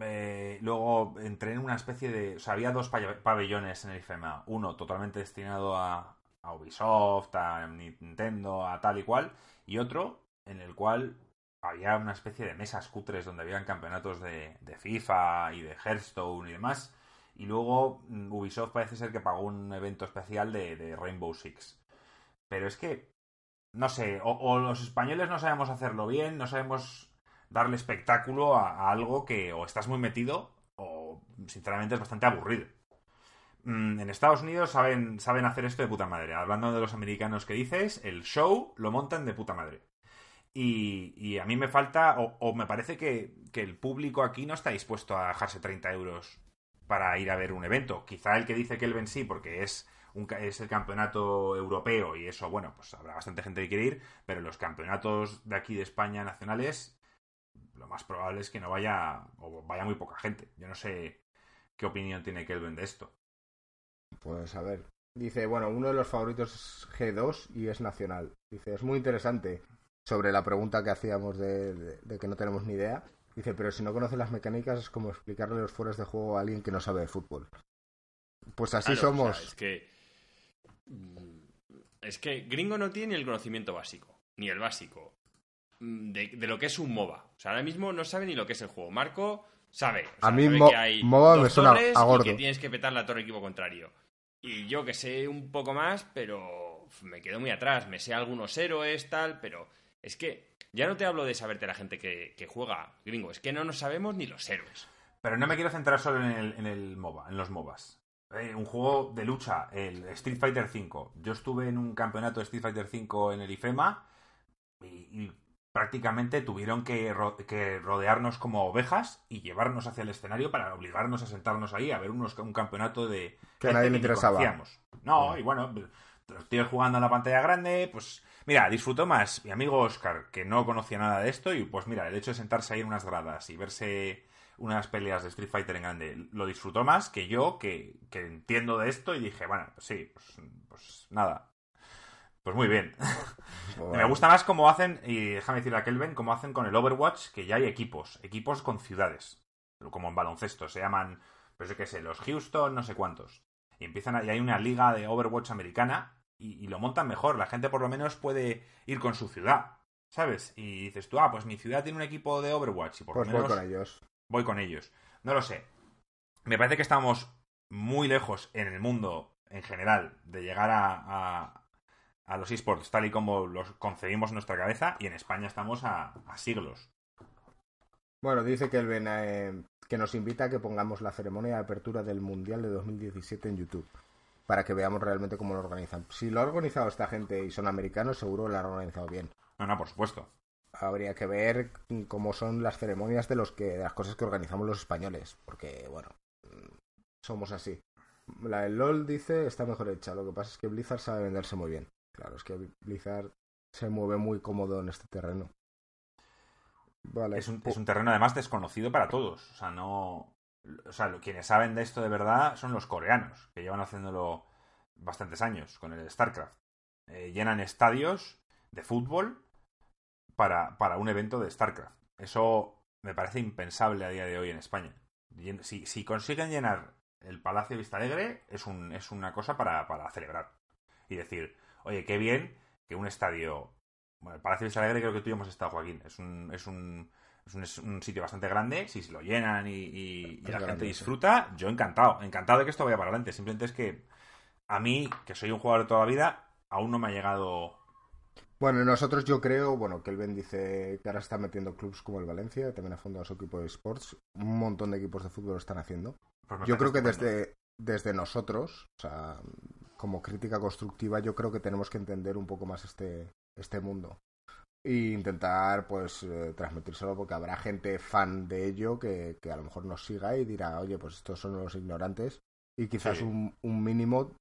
Eh, luego entré en una especie de. O sea, había dos pabellones en el IFEMA. Uno totalmente destinado a, Ubisoft, a Nintendo, a tal y cual. Y otro en el cual había una especie de mesas cutres donde habían campeonatos de, FIFA y de Hearthstone y demás. Y luego mm, Ubisoft parece ser que pagó un evento especial de, Rainbow Six. Pero es que, no sé, o, los españoles no sabemos hacerlo bien, no sabemos darle espectáculo a, algo que o estás muy metido o sinceramente es bastante aburrido. Mm, en Estados Unidos saben, saben hacer esto de puta madre. Hablando de los americanos que dices, el show lo montan de puta madre. Y, a mí me falta, o, me parece que, el público aquí no está dispuesto a dejarse 30 euros para ir a ver un evento. Quizá el que dice que sí, porque es, un, es el campeonato europeo y eso, bueno, pues habrá bastante gente que quiere ir, pero los campeonatos de aquí de España nacionales lo más probable es que no vaya o vaya muy poca gente. Yo no sé qué opinión tiene Kelvin de esto. Pues a ver. Dice, bueno, uno de los favoritos es G2 y es nacional. Dice, es muy interesante sobre la pregunta que hacíamos de, que no tenemos ni idea. Dice, pero si no conoce las mecánicas es como explicarle los fueros de juego a alguien que no sabe de fútbol. Pues así somos. es que. Mm, es que Gringo no tiene el conocimiento básico. Ni el básico. Mm, de, lo que es un MOBA. O sea, ahora mismo no sabe ni lo que es el juego. Marco sabe. a mí MOBA me suena a gordo. Y que tienes que petar la torre equipo contrario. Y yo que sé un poco más, pero me quedo muy atrás, me sé algunos héroes, tal, pero es que ya no te hablo de saberte la gente que, juega gringo, es que no nos sabemos ni los héroes. Pero no me quiero centrar solo en el, en el MOBA, en los MOBAs. Eh, un juego de lucha, el Street Fighter V. Yo estuve en un campeonato de Street Fighter V en el IFEMA y, prácticamente tuvieron que, rodearnos como ovejas y llevarnos hacia el escenario para obligarnos a sentarnos ahí a ver unos, un campeonato de... Que a nadie le interesaba. No, y bueno, los tíos jugando en la pantalla grande, pues... Mira, disfrutó más mi amigo Oscar, que no conocía nada de esto, y pues mira, el hecho de sentarse ahí en unas gradas y verse unas peleas de Street Fighter en grande, lo disfrutó más que yo, que, entiendo de esto, y dije, bueno, pues sí, pues, pues nada, pues muy bien. Me gusta más cómo hacen, y déjame decir a Kelvin, cómo hacen con el Overwatch, que ya hay equipos, equipos con ciudades, como en baloncesto, se llaman, pues yo qué sé, los Houston, no sé cuántos. Y empiezan a, y hay una liga de Overwatch americana y, lo montan mejor, la gente por lo menos puede ir con su ciudad, ¿sabes? Y dices tú, ah, pues mi ciudad tiene un equipo de Overwatch y por pues lo menos voy con ellos. Voy con ellos. No lo sé. Me parece que estamos muy lejos en el mundo en general de llegar a, a los esports tal y como los concebimos en nuestra cabeza y en España estamos a, siglos. Bueno, dice que el eh, que nos invita a que pongamos la ceremonia de apertura del Mundial de 2017 en YouTube para que veamos realmente cómo lo organizan. Si lo ha organizado esta gente y son americanos, seguro lo han organizado bien. No, no, por supuesto. Habría que ver cómo son las ceremonias de los que de las cosas que organizamos los españoles, porque bueno, somos así. La del LOL dice está mejor hecha, lo que pasa es que Blizzard sabe venderse muy bien. Claro, es que Blizzard se mueve muy cómodo en este terreno. Vale. Es un, terreno además desconocido para todos. O sea, no. O sea, quienes saben de esto de verdad son los coreanos, que llevan haciéndolo bastantes años con el StarCraft. Eh, llenan estadios de fútbol para, para un evento de StarCraft. Eso me parece impensable a día de hoy en España. Si, si consiguen llenar el Palacio Vista Alegre, es, un, es una cosa para, para celebrar. Y decir, oye, qué bien que un estadio. Bueno, el Palacio de Alegre creo que tú y hemos estado, Joaquín. Es un, es un, es un, sitio bastante grande. Si se lo llenan y, la gente disfruta, yo encantado. Encantado de que esto vaya para adelante. Simplemente es que a mí, que soy un jugador de toda la vida, aún no me ha llegado. Bueno, nosotros yo creo, bueno, que el Ben dice que ahora está metiendo clubs como el Valencia, también ha fundado su equipo de sports, un montón de equipos de fútbol lo están haciendo. Pues yo creo que desde, desde nosotros, o sea, como crítica constructiva, yo creo que tenemos que entender un poco más este, este mundo. E intentar, pues, eh, transmitírselo porque habrá gente fan de ello que, a lo mejor nos siga y dirá, oye, pues estos son los ignorantes y quizás un, mínimo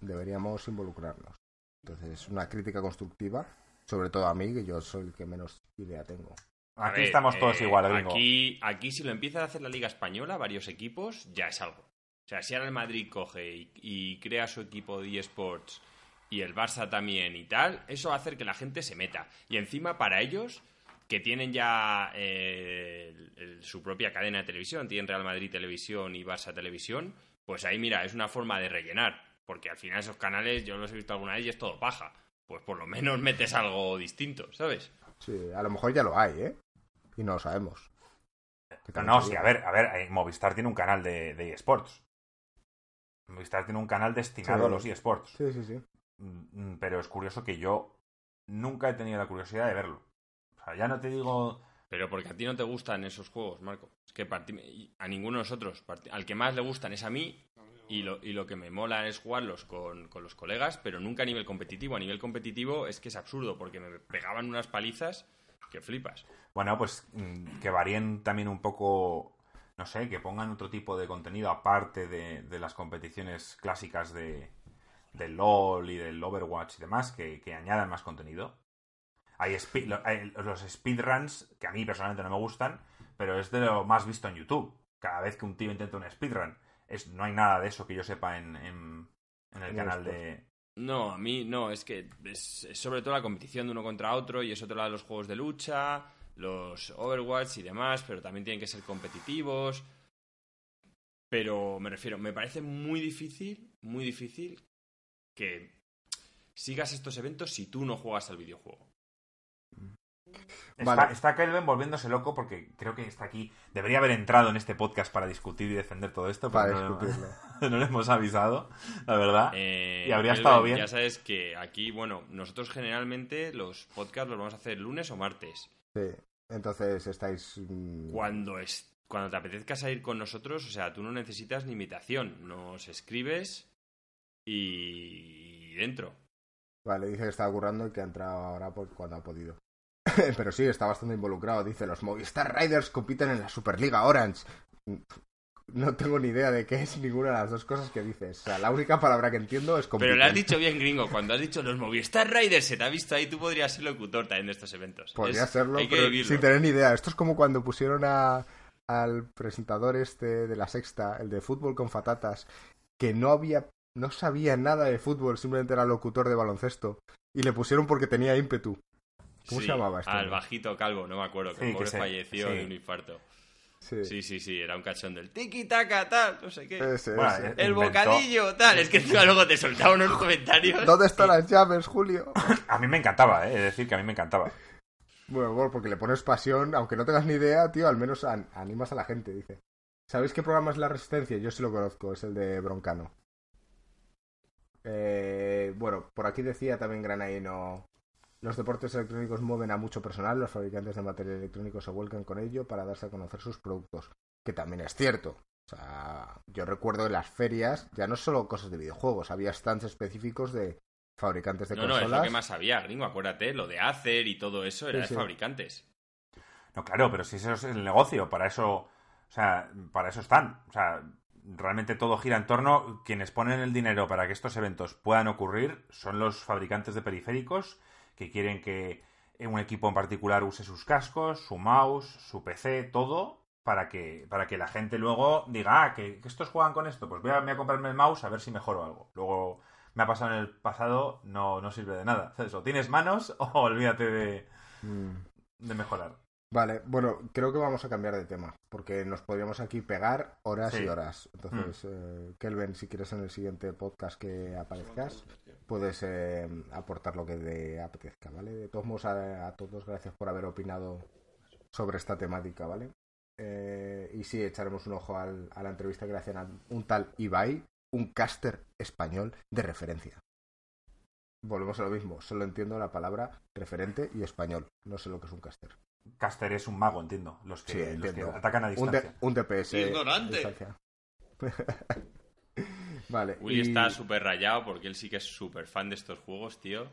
deberíamos involucrarnos. Entonces, es una crítica constructiva, sobre todo a mí, que yo soy el que menos idea tengo. Aquí estamos todos eh, igual, gringo. Aquí, aquí, si lo empieza a hacer la Liga Española, varios equipos, ya es algo. O sea, si ahora el Madrid coge y, crea su equipo de eSports y el Barça también y tal, eso va a hacer que la gente se meta. Y encima, para ellos, que tienen ya eh, su propia cadena de televisión, tienen Real Madrid Televisión y Barça Televisión, pues ahí mira, es una forma de rellenar. Porque al final esos canales, yo los he visto alguna vez y es todo paja. Pues por lo menos metes algo distinto, ¿sabes? Sí, a lo mejor ya lo hay, ¿eh? Y no lo sabemos. No, sí, a ver, a ver, Movistar tiene un canal de, de eSports. Movistar tiene un canal destinado a los eSports. Sí, sí, sí. Mm, mm, pero es curioso que yo nunca he tenido la curiosidad de verlo. O sea, ya no te digo. Pero porque a ti no te gustan esos juegos, Marco. Es que a ninguno de nosotros. Al que más le gustan es a mí. Y lo, y lo que me mola es jugarlos con, con los colegas, pero nunca a nivel competitivo. A nivel competitivo es que es absurdo, porque me pegaban unas palizas que flipas. Bueno, pues mm, que varíen también un poco no sé, que pongan otro tipo de contenido aparte de, las competiciones clásicas de, del LOL y del Overwatch y demás, que, añadan más contenido. Hay, los speedruns, que a mí personalmente no me gustan, pero es de lo más visto en YouTube. Cada vez que un tío intenta un speedrun, es, no hay nada de eso que yo sepa en, en, el canal de... No, a mí no, es que es, es, sobre todo la competición de uno contra otro y es otro lado de los juegos de lucha los Overwatch y demás, pero también tienen que ser competitivos. Pero me refiero, me parece muy difícil, muy difícil que sigas estos eventos si tú no juegas al videojuego. Está, Vale. está Kelvin volviéndose loco porque creo que está aquí. Debería haber entrado en este podcast para discutir y defender todo esto, pero Para no, discutirlo. no le hemos avisado, la verdad. Eh, Y habría Kelvin, estado bien. Ya sabes que aquí, bueno, nosotros generalmente los podcasts los vamos a hacer lunes o martes. Sí. Entonces estáis. mm, Cuando, es, cuando te apetezca salir con nosotros, o sea, tú no necesitas ni invitación. Nos escribes y dentro. Vale, dice que está currando y que ha entrado ahora por cuando ha podido. Pero sí, está bastante involucrado. Dice, los Movistar Riders compiten en la Superliga Orange. No tengo ni idea de qué es ninguna de las dos cosas que dices. O sea, la única palabra que entiendo es compiten. Pero lo has dicho bien, gringo. Cuando has dicho los Movistar Riders, se te ha visto ahí, tú podrías ser locutor también de estos eventos. Podría Es- serlo, hay que pero vivirlo. sin tener ni idea. Esto es como cuando pusieron a, al presentador este de la sexta, el de fútbol con fatatas, que no había, no sabía nada de fútbol, simplemente era locutor de baloncesto. Y le pusieron porque tenía ímpetu. ¿Cómo Sí, se llamaba este? Al bajito calvo, no me acuerdo, que Sí, el que pobre falleció sí. de un infarto. Sí, Sí, sí, sí, era un cachón del tiki taka tal, no sé qué. Ese, Bueno, ese. El inventó- bocadillo, tal. Es que encima luego te soltaba unos comentarios. ¿Dónde están las llaves, Julio? A mí me encantaba, ¿eh? Es decir, que a mí me encantaba. Bueno, bueno, porque le pones pasión, aunque no tengas ni idea, tío, al menos an- animas a la gente, dice. ¿Sabéis qué programa es La Resistencia? Yo sí lo conozco, es el de Broncano. Eh, bueno, por aquí decía también Granaino, los deportes electrónicos mueven a mucho personal, los fabricantes de material electrónico se vuelcan con ello para darse a conocer sus productos, que también es cierto. O sea, yo recuerdo en las ferias, ya no solo cosas de videojuegos, había stands específicos de fabricantes de No, no, es consolas. lo que más había, gringo, acuérdate, lo de Acer y todo eso era Sí, de sí. fabricantes. No, claro, pero si eso es el negocio, para eso, o sea, para eso están. O sea, realmente todo gira en torno. Quienes ponen el dinero para que estos eventos puedan ocurrir son los fabricantes de periféricos que quieren que un equipo en particular use sus cascos, su mouse, su PC, todo para que, para que la gente luego diga, ah, que, que estos juegan con esto, pues voy a, voy a comprarme el mouse a ver si mejoro algo. Luego me ha pasado en el pasado, no, no sirve de nada. O tienes manos o olvídate de, Mm. de mejorar. Vale, bueno, creo que vamos a cambiar de tema, porque nos podríamos aquí pegar horas Sí. y horas. Entonces, eh, Kelvin, si quieres en el siguiente podcast que aparezcas, puedes eh, aportar lo que te apetezca, ¿vale? De todos modos, a, a todos, gracias por haber opinado sobre esta temática, ¿vale? Eh, y sí, echaremos un ojo al- a la entrevista que le hacían a un tal Ibai, un caster español de referencia. Volvemos a lo mismo, solo entiendo la palabra referente y español, no sé lo que es un caster. Caster es un mago, entiendo. Los que, Sí, los que atacan a Un, distancia. D- un DPS. Ignorante. distancia. vale. Willy y- está súper rayado porque él sí que es súper fan de estos juegos, tío.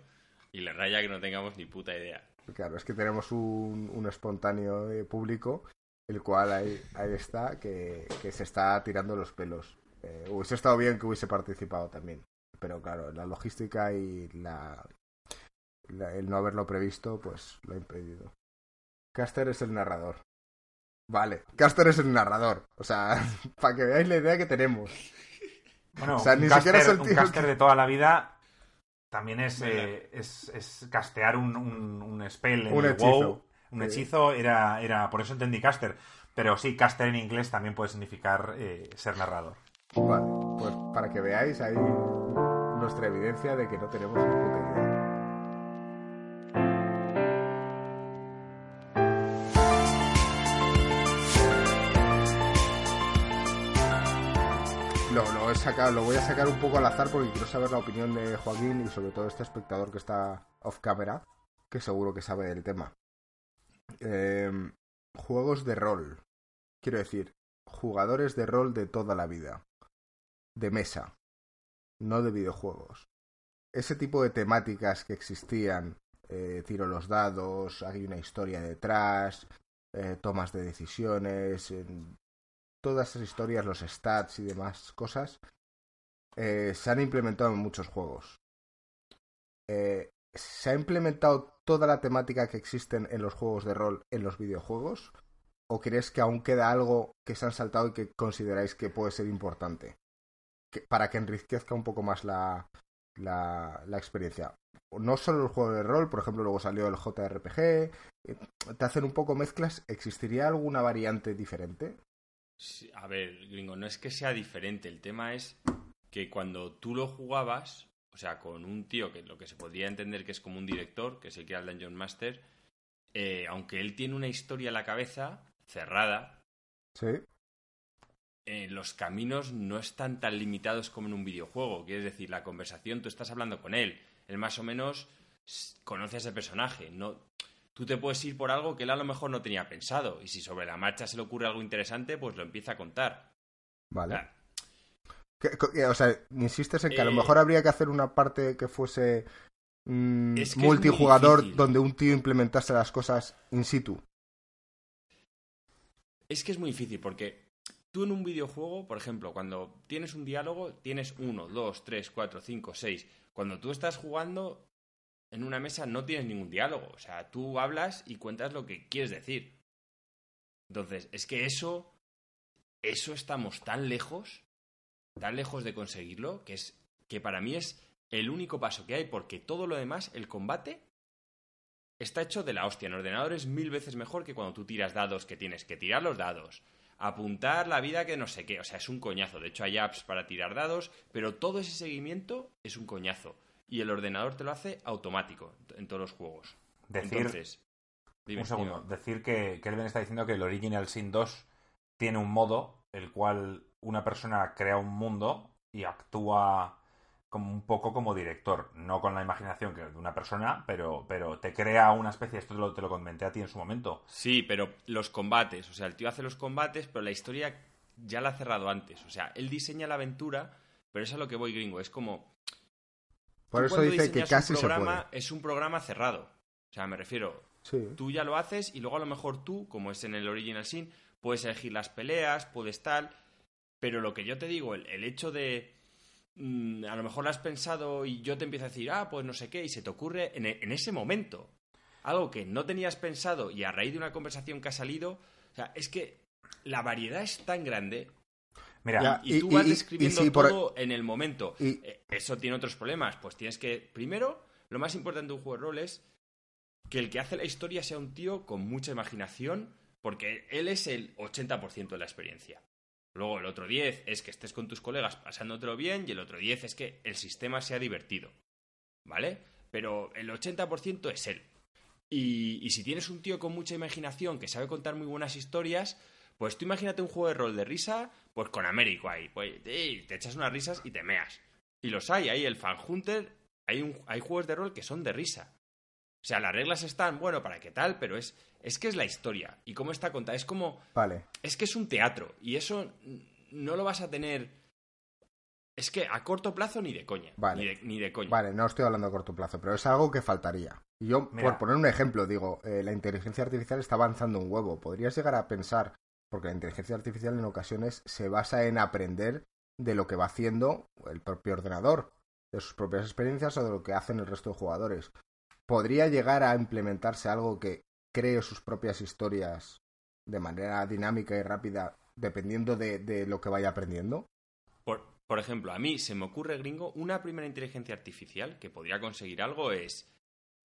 Y le raya que no tengamos ni puta idea. Claro, es que tenemos un, un espontáneo de público, el cual ahí, ahí está, que, que se está tirando los pelos. Eh, hubiese estado bien que hubiese participado también. Pero claro, la logística y la, la- el no haberlo previsto, pues lo ha impedido. Caster es el narrador. Vale, Caster es el narrador. O sea, para que veáis la idea que tenemos. Bueno, O sea, un ni caster, siquiera es el un tío caster que- de toda la vida también es, eh, es, es castear un, un, un spell en Un el hechizo. WoW. Un Sí. hechizo era, era. Por eso entendí caster. Pero sí, caster en inglés también puede significar eh, ser narrador. Vale, pues para que veáis ahí nuestra evidencia de que no tenemos ni puta idea. Sacado, lo voy a sacar un poco al azar porque quiero saber la opinión de Joaquín y sobre todo este espectador que está off camera, que seguro que sabe del tema. Em, juegos de rol. Quiero decir, jugadores de rol de toda la vida. De mesa. No de videojuegos. Ese tipo de temáticas que existían. eh, tiro los dados, hay una historia detrás, eh, tomas de decisiones, todas esas historias, los stats y demás cosas, eh, se han implementado en muchos juegos. Eh, ¿Se ha implementado toda la temática que existen en los juegos de rol en los videojuegos? ¿O crees que aún queda algo que se han saltado y que consideráis que puede ser importante? Para que enriquezca un poco más la, la, la experiencia. No solo el juego de rol, por ejemplo, luego salió el JRPG, eh, te hacen un poco mezclas. ¿Existiría alguna variante diferente? Sí, a ver, gringo, no es que sea diferente. El tema es que cuando tú lo jugabas, o sea, con un tío que lo que se podría entender que es como un director, que es el que era el Dungeon Master, eh, aunque él tiene una historia en la cabeza cerrada, Sí. eh, los caminos no están tan limitados como en un videojuego. Quieres decir, la conversación, tú estás hablando con él. Él más o menos conoce a ese personaje. No, tú te puedes ir por algo que él a lo mejor no tenía pensado. Y si sobre la marcha se le ocurre algo interesante, pues lo empieza a contar. Vale. sea, Que- que- o sea, insistes en que a lo Eh, mejor habría que hacer una parte que fuese mm, Es que multijugador donde un tío implementase las cosas in situ. Es que es muy difícil porque tú en un videojuego, por ejemplo, cuando tienes un diálogo, tienes uno, dos, tres, cuatro, cinco, seis. Cuando tú estás jugando en una mesa no tienes ningún diálogo. O sea, tú hablas y cuentas lo que quieres decir. Entonces, es que eso, eso estamos tan lejos, tan lejos de conseguirlo, que es que para mí es el único paso que hay, porque todo lo demás, el combate, está hecho de la hostia. En ordenador es mil veces mejor que cuando tú tiras dados, que tienes que tirar los dados, apuntar la vida que no sé qué. O sea, es un coñazo. De hecho, hay apps para tirar dados, pero todo ese seguimiento es un coñazo. Y el ordenador te lo hace automático en todos los juegos. Decir, Entonces, dime, un segundo, dime. decir que Kelvin está diciendo que el Original Sin 2 tiene un modo el cual una persona crea un mundo y actúa como un poco como director, no con la imaginación que de una persona, pero, pero te crea una especie, esto te lo, te lo comenté a ti en su momento, Sí, pero los combates, o sea, el tío hace los combates, pero la historia ya la ha cerrado antes. O sea, él diseña la aventura, pero eso es a lo que voy gringo. Es como. Por tú eso dice que casi un se programa, puede. Es un programa cerrado. O sea, me refiero, Sí. tú ya lo haces y luego a lo mejor tú, como es en el Original Sin, puedes elegir las peleas, puedes tal. Pero lo que yo te digo, el, el hecho de. mm, a lo mejor lo has pensado y yo te empiezo a decir, ah, pues no sé qué, y se te ocurre en, e- en ese momento algo que no tenías pensado y a raíz de una conversación que ha salido. O sea, es que la variedad es tan grande Mira, Ya. y, Y- tú vas y- y describiendo por- todo en el momento. Eh, Eso tiene otros problemas. Pues tienes que, primero, lo más importante de un juego de rol es que el que hace la historia sea un tío con mucha imaginación, porque él es el 80% de la experiencia. Luego el otro 10 es que estés con tus colegas pasándotelo bien y el otro 10 es que el sistema sea divertido. ¿Vale? Pero el 80% es él. Y, y si tienes un tío con mucha imaginación que sabe contar muy buenas historias, pues tú imagínate un juego de rol de risa, pues con Américo ahí. Pues ey, te echas unas risas y te meas. Y los hay, hay el Fan Hunter, hay, un- hay juegos de rol que son de risa. O sea, las reglas están, bueno, para qué tal, pero es, es que es la historia. Y cómo está contada. Es como, Vale. es que es un teatro. Y eso no lo vas a tener. Es que a corto plazo ni de coña. Vale. Ni, de, ni de coña. Vale, no estoy hablando a corto plazo, pero es algo que faltaría. Y yo, Mira. por poner un ejemplo, digo, eh, la inteligencia artificial está avanzando un huevo. Podrías llegar a pensar, porque la inteligencia artificial en ocasiones se basa en aprender de lo que va haciendo el propio ordenador, de sus propias experiencias o de lo que hacen el resto de jugadores. ¿Podría llegar a implementarse algo que cree sus propias historias de manera dinámica y rápida dependiendo de, de lo que vaya aprendiendo? Por, por ejemplo, a mí se me ocurre, gringo, una primera inteligencia artificial que podría conseguir algo es,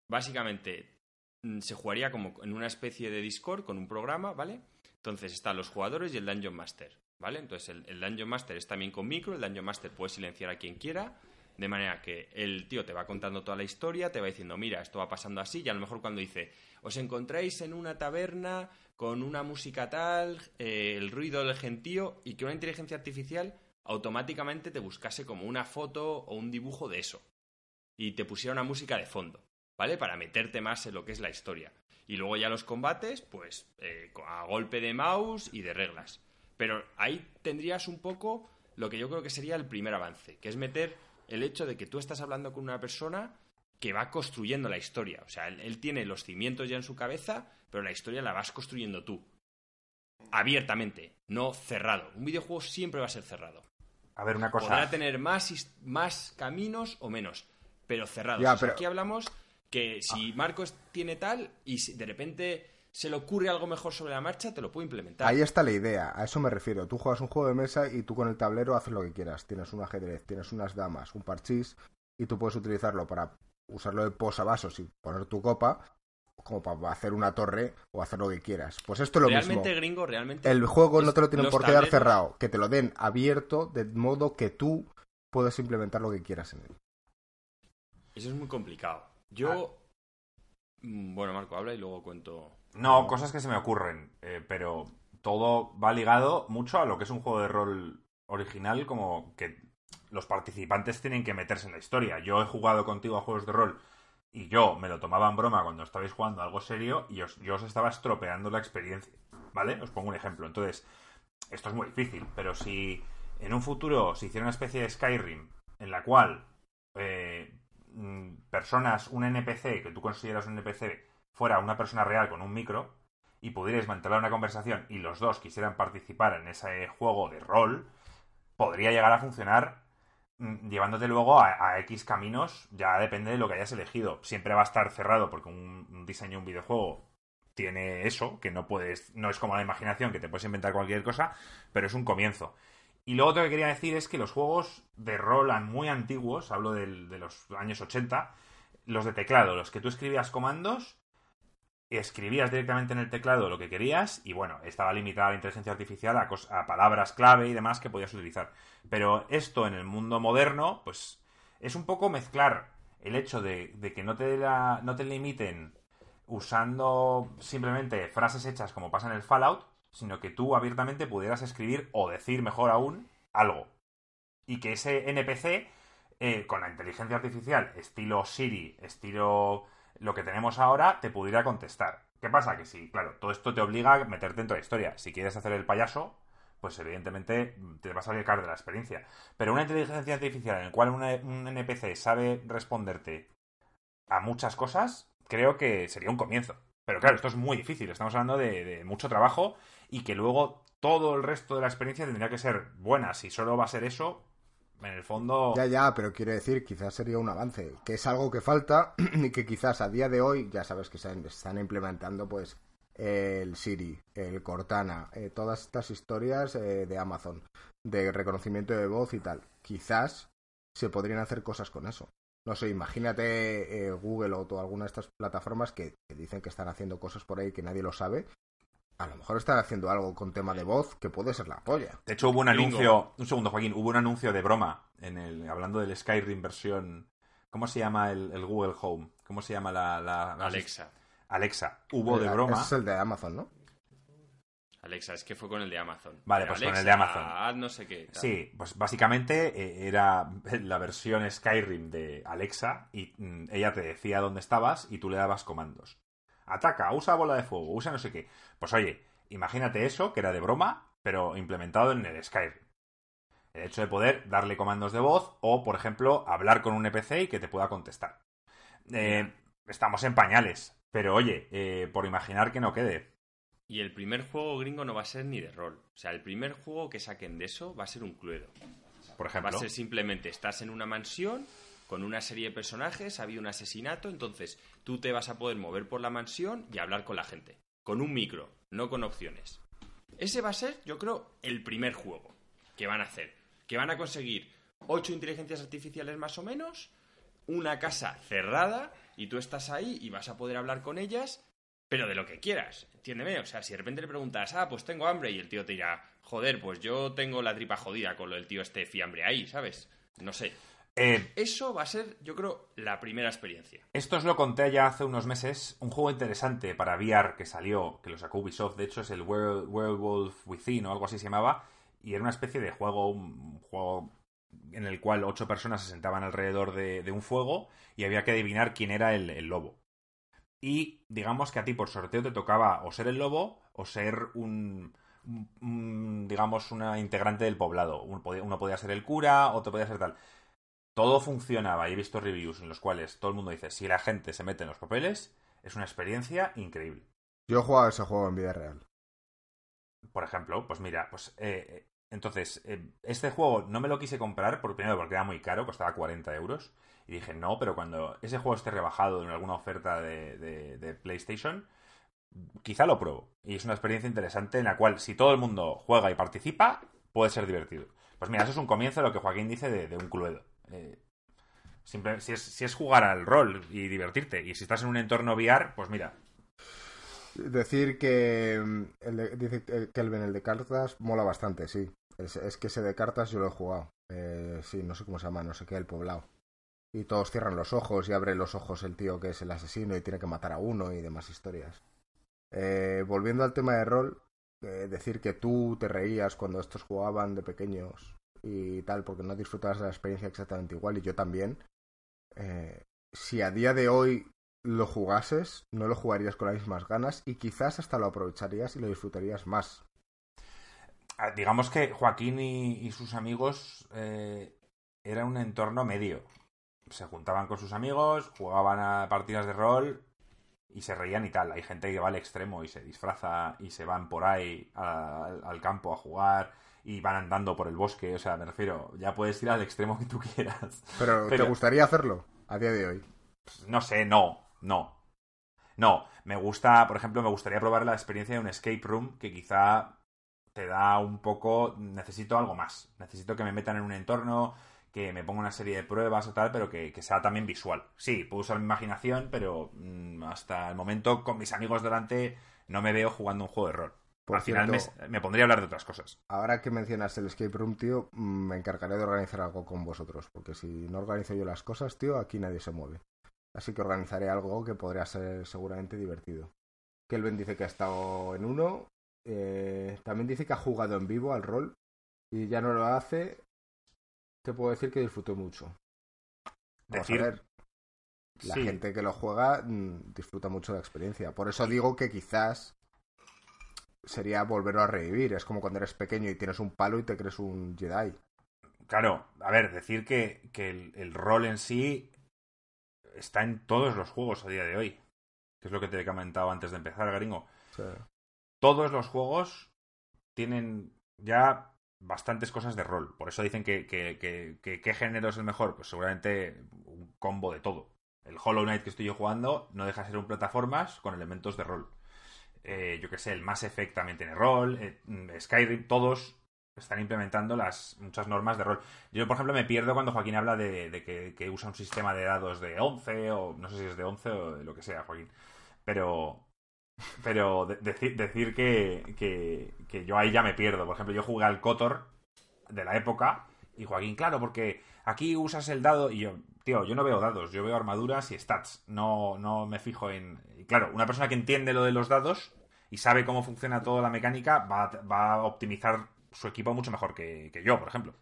básicamente, mm, se jugaría como en una especie de Discord con un programa, ¿vale? Entonces están los jugadores y el Dungeon Master, ¿vale? Entonces el, Dungeon Master es también con micro, el Dungeon Master puede silenciar a quien quiera, de manera que el tío te va contando toda la historia, te va diciendo, mira, esto va pasando así, y a lo mejor cuando dice, os encontráis en una taberna con una música tal, eh, el ruido del gentío, y que una inteligencia artificial automáticamente te buscase como una foto o un dibujo de eso. Y te pusiera una música de fondo, ¿vale? Para meterte más en lo que es la historia. Y luego ya los combates, pues eh, a golpe de mouse y de reglas. Pero ahí tendrías un poco lo que yo creo que sería el primer avance, que es meter el hecho de que tú estás hablando con una persona que va construyendo la historia. O sea, él, él tiene los cimientos ya en su cabeza, pero la historia la vas construyendo tú. Abiertamente, no cerrado. Un videojuego siempre va a ser cerrado. a ver, una cosa. Podrá tener más, más caminos o menos, pero cerrados. Ya, O sea, pero- Aquí hablamos que si Marcos tiene tal y si de repente se le ocurre algo mejor sobre la marcha, te lo puedo implementar. Ahí está la idea, a eso me refiero. Tú juegas un juego de mesa y tú con el tablero haces lo que quieras. Tienes un ajedrez, tienes unas damas, un parchís y tú puedes utilizarlo para usarlo de posavasos y poner tu copa como para hacer una torre o hacer lo que quieras. Pues esto es lo realmente, mismo. gringo, realmente. El juego no te lo tienen por qué dar cerrado, que te lo den abierto de modo que tú puedes implementar lo que quieras en él. Eso es muy complicado. Yo. Mm, Bueno, Marco, habla y luego cuento. No, cosas que se me ocurren, eh, pero todo va ligado mucho a lo que es un juego de rol original, como que los participantes tienen que meterse en la historia. Yo he jugado contigo a juegos de rol y yo me lo tomaba en broma cuando estabais jugando algo serio y os- yo os estaba estropeando la experiencia, ¿vale? Os pongo un ejemplo. Entonces, esto es muy difícil, pero si en un futuro se hiciera una especie de Skyrim en la cual eh, personas, un NPC que tú consideras un NPC fuera una persona real con un micro y pudierais mantener una conversación y los dos quisieran participar en ese juego de rol, podría llegar a funcionar mm, llevándote luego a, a X caminos, ya depende de lo que hayas elegido. Siempre va a estar cerrado porque un, un diseño de un videojuego tiene eso, que no puedes, no es como la imaginación, que te puedes inventar cualquier cosa, pero es un comienzo. Y luego otro que quería decir es que los juegos de rol muy antiguos, hablo de los años 80, los de teclado, los que tú escribías comandos, escribías directamente en el teclado lo que querías y bueno, estaba limitada la inteligencia artificial a, a palabras clave y demás que podías utilizar. Pero esto en el mundo moderno, pues es un poco mezclar el hecho de, que no te, no te limiten usando simplemente frases hechas como pasa en el Fallout, sino que tú abiertamente pudieras escribir o decir, mejor aún, algo. Y que ese NPC, eh, con la inteligencia artificial, estilo Siri, estilo lo que tenemos ahora, te pudiera contestar. ¿Qué pasa? Que sí, claro, todo esto te obliga a meterte dentro de la historia. Si quieres hacer el payaso, pues evidentemente te vas a sacar de la experiencia. Pero una inteligencia artificial en la cual un NPC sabe responderte a muchas cosas, creo que sería un comienzo. Pero claro, esto es muy difícil. Estamos hablando de mucho trabajo y que luego todo el resto de la experiencia tendría que ser buena. Si solo va a ser eso, en el fondo... Ya, ya, pero quiero decir, quizás sería un avance, que es algo que falta y que quizás a día de hoy, ya sabes que se están implementando pues el Siri, el Cortana, eh, todas estas historias eh, de Amazon, de reconocimiento de voz y tal. Quizás se podrían hacer cosas con eso. No sé, imagínate eh, Google o alguna de estas plataformas que, que dicen que están haciendo cosas por ahí que nadie lo sabe. A lo mejor están haciendo algo con tema de voz que puede ser la polla. De hecho, hubo un anuncio... Un segundo, Joaquín. Hubo un anuncio de broma en el hablando del Skyrim versión... ¿Cómo se llama el, el Google Home? ¿Cómo se llama la... la- la- Alexa. Alexa. Hubo de broma... ese es el de Amazon, ¿no? Alexa, es que fue con el de Amazon. Vale, Pero pues con el de Amazon. haz no sé qué. tal. Sí, pues básicamente eh, era la versión Skyrim de Alexa y mm, ella te decía dónde estabas y tú le dabas comandos. Ataca, usa bola de fuego, usa no sé qué. Pues oye, imagínate eso, que era de broma, pero implementado en el Skyrim. El hecho de poder darle comandos de voz o, por ejemplo, hablar con un NPC y que te pueda contestar. Eh, estamos en pañales, pero oye, eh, por imaginar que no quede. Y el primer juego gringo no va a ser ni de rol. O sea, el primer juego que saquen de eso va a ser un Cluedo. Por Va ejemplo, a ser simplemente, estás en una mansión con una serie de personajes, ha habido un asesinato, entonces tú te vas a poder mover por la mansión y hablar con la gente. Con un micro, no con opciones. Ese va a ser, yo creo, el primer juego que van a hacer. Que van a conseguir ocho inteligencias artificiales más o menos, una casa cerrada, y tú estás ahí y vas a poder hablar con ellas, pero de lo que quieras. Entiéndeme, o sea, si de repente le preguntas, ah, pues tengo hambre, y el tío te dirá, joder, pues yo tengo la tripa jodida con lo del tío este fiambre ahí, ¿sabes? No sé. Eh, Eso va a ser, yo creo, la primera experiencia. Esto os lo conté ya hace unos meses. Un juego interesante para VR que salió, que lo sacó Ubisoft, de hecho es el Werewolf Within o algo así se llamaba. Y era una especie de juego, un juego en el cual ocho personas se sentaban alrededor de, de un fuego y había que adivinar quién era el, el lobo. Y digamos que a ti por sorteo te tocaba o ser el lobo o ser un, digamos, una integrante del poblado. Uno podía, uno podía ser el cura, otro podía ser tal todo funcionaba. y He visto reviews en los cuales todo el mundo dice, si la gente se mete en los papeles, es una experiencia increíble. Yo he jugado ese juego en vida real. Por ejemplo, pues mira, pues eh, eh, entonces, eh, este juego no me lo quise comprar, por primero porque era muy caro, costaba 40 euros. Y dije, no, pero cuando ese juego esté rebajado en alguna oferta de, de- de PlayStation, quizá lo pruebo. Y es una experiencia interesante en la cual, si todo el mundo juega y participa, puede ser divertido. Pues mira, eso es un comienzo de lo que Joaquín dice de, de un Cluedo. Eh, si, es, jugar al rol y divertirte, y si estás en un entorno VR, pues mira, Decir que mm, el de- dice eh, Kelvin, el de cartas, mola bastante, sí. Es, es que ese de cartas yo lo he jugado. Eh, sí, no sé cómo se llama, no sé qué, el poblado. y todos cierran los ojos y abre los ojos el tío que es el asesino y tiene que matar a uno y demás historias. Eh, volviendo al tema de rol, eh, decir que tú te reías cuando estos jugaban de pequeños y tal, porque no disfrutabas de la experiencia exactamente igual y yo también. Eh, si a día de hoy lo jugases, no lo jugarías con las mismas ganas y quizás hasta lo aprovecharías y lo disfrutarías más. Ah, digamos que Joaquín y, sus amigos eh, era un entorno medio. Se juntaban con sus amigos, jugaban a partidas de rol y se reían y tal. Hay gente que va al extremo y se disfraza y se van por ahí al campo a jugar y van andando por el bosque. O sea, me refiero, ya puedes ir al extremo que tú quieras. Pero, ¿te gustaría hacerlo a día de hoy? No sé, no, no. No, me gusta, por ejemplo, me gustaría probar la experiencia de un escape room que quizá te da un poco, necesito algo más. Necesito que me metan en un entorno, que me ponga una serie de pruebas o tal, pero que, sea también visual. Sí, puedo usar mi imaginación, pero mm, hasta el momento con mis amigos delante no me veo jugando un juego de rol. Al final me, pondría a hablar de otras cosas. Ahora que mencionas el escape room, tío, me encargaré de organizar algo con vosotros, porque si no organizo yo las cosas, tío, aquí nadie se mueve. Así que organizaré algo que podría ser seguramente divertido. Kelvin dice que ha estado en uno, eh, también dice que ha jugado en vivo al rol y ya no lo hace. Te puedo decir que disfrutó mucho. decir, a ver. La gente que lo juega mm, disfruta mucho de la experiencia. Por eso digo que quizás sería volverlo a revivir. Es como cuando eres pequeño y tienes un palo y te crees un Jedi. Claro, a ver, decir que, el, rol en sí está en todos los juegos a día de hoy. Que es lo que te he comentado antes de empezar, gringo todos los juegos tienen ya bastantes cosas de rol. Por eso dicen que, qué género es el mejor. Pues seguramente un combo de todo. El Hollow Knight que estoy yo jugando no deja de ser un plataformas con elementos de rol. Eh, yo que sé, el Mass Effect también tiene rol. Eh, Skyrim, todos están implementando las muchas normas de rol. Yo, por ejemplo, me pierdo cuando Joaquín habla de, que, usa un sistema de dados de 11 o no sé si es de 11 o de lo que sea, Joaquín. Pero, pero decir que, que, yo ahí ya me pierdo. Por ejemplo, yo jugué al Kotor de la época y Joaquín, claro, porque aquí usas el dado y yo, tío, yo no veo dados, yo veo armaduras y stats. No, no me fijo en. Y claro, una persona que entiende lo de los dados y sabe cómo funciona toda la mecánica va, va a optimizar su equipo mucho mejor que, que yo, por ejemplo.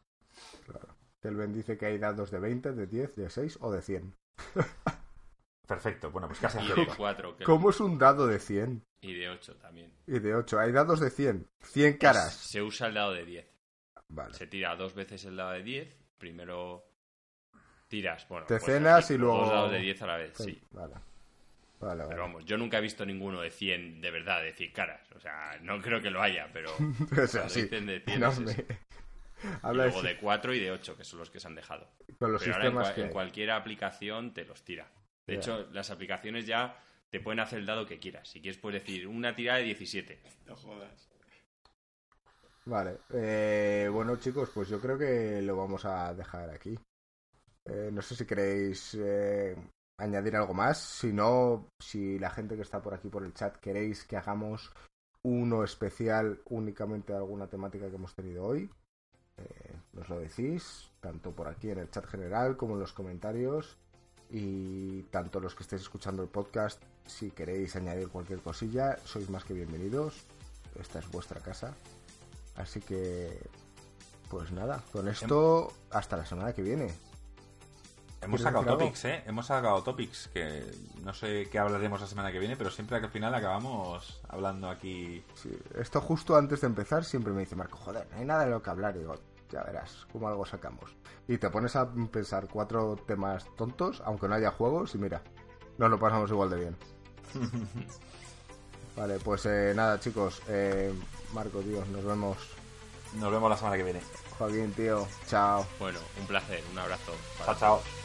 Claro. Kelvin dice que hay dados de 20, de 10, de 6 o de 100. Perfecto, bueno, pues casi Y de 4. ¿Cómo es un dado de 100? Y de 8 también. Y de 8. Hay dados de 100. 100 caras. se usa el dado de 10. Vale. Se tira dos veces el dado de 10. Primero tiras, bueno. Te pues cenas y luego. Dos dados de 10 a la vez, sí. Vale. Vale, pero vamos, yo nunca he visto ninguno de 100 de verdad, de 100 caras. O sea, no creo que lo haya, pero. o sea, sí. dicen de 100 y luego de 4 y de 8, que son los que se han dejado. Con los pero ahora en, en cualquier aplicación te los tira. De hecho, las aplicaciones ya te pueden hacer el dado que quieras. Si quieres, puedes decir una tirada de 17. No jodas. Vale. Eh, bueno, chicos, pues yo creo que lo vamos a dejar aquí. Eh, no sé si queréis eh, añadir algo más. Si no, si la gente que está por aquí por el chat queréis que hagamos uno especial únicamente de alguna temática que hemos tenido hoy, nos lo decís, tanto por aquí en el chat general como en los comentarios. Y tanto los que estéis escuchando el podcast, si queréis añadir cualquier cosilla, sois más que bienvenidos. Esta es vuestra casa. Así que, pues nada, con esto, hasta la semana que viene. Hemos sacado topics, ¿eh? Hemos sacado topics que no sé qué hablaremos la semana que viene, pero siempre al final acabamos hablando aquí. esto justo antes de empezar siempre me dice Marco, joder, no hay nada de lo que hablar. Y digo, ya verás cómo algo sacamos. Y te pones a pensar cuatro temas tontos, aunque no haya juegos, y mira, nos lo pasamos igual de bien. vale, pues eh, nada, chicos. Eh, Marco, tío, nos vemos. Nos vemos la semana que viene. Joaquín, tío, chao. Bueno, un placer, un abrazo. Chao, chao.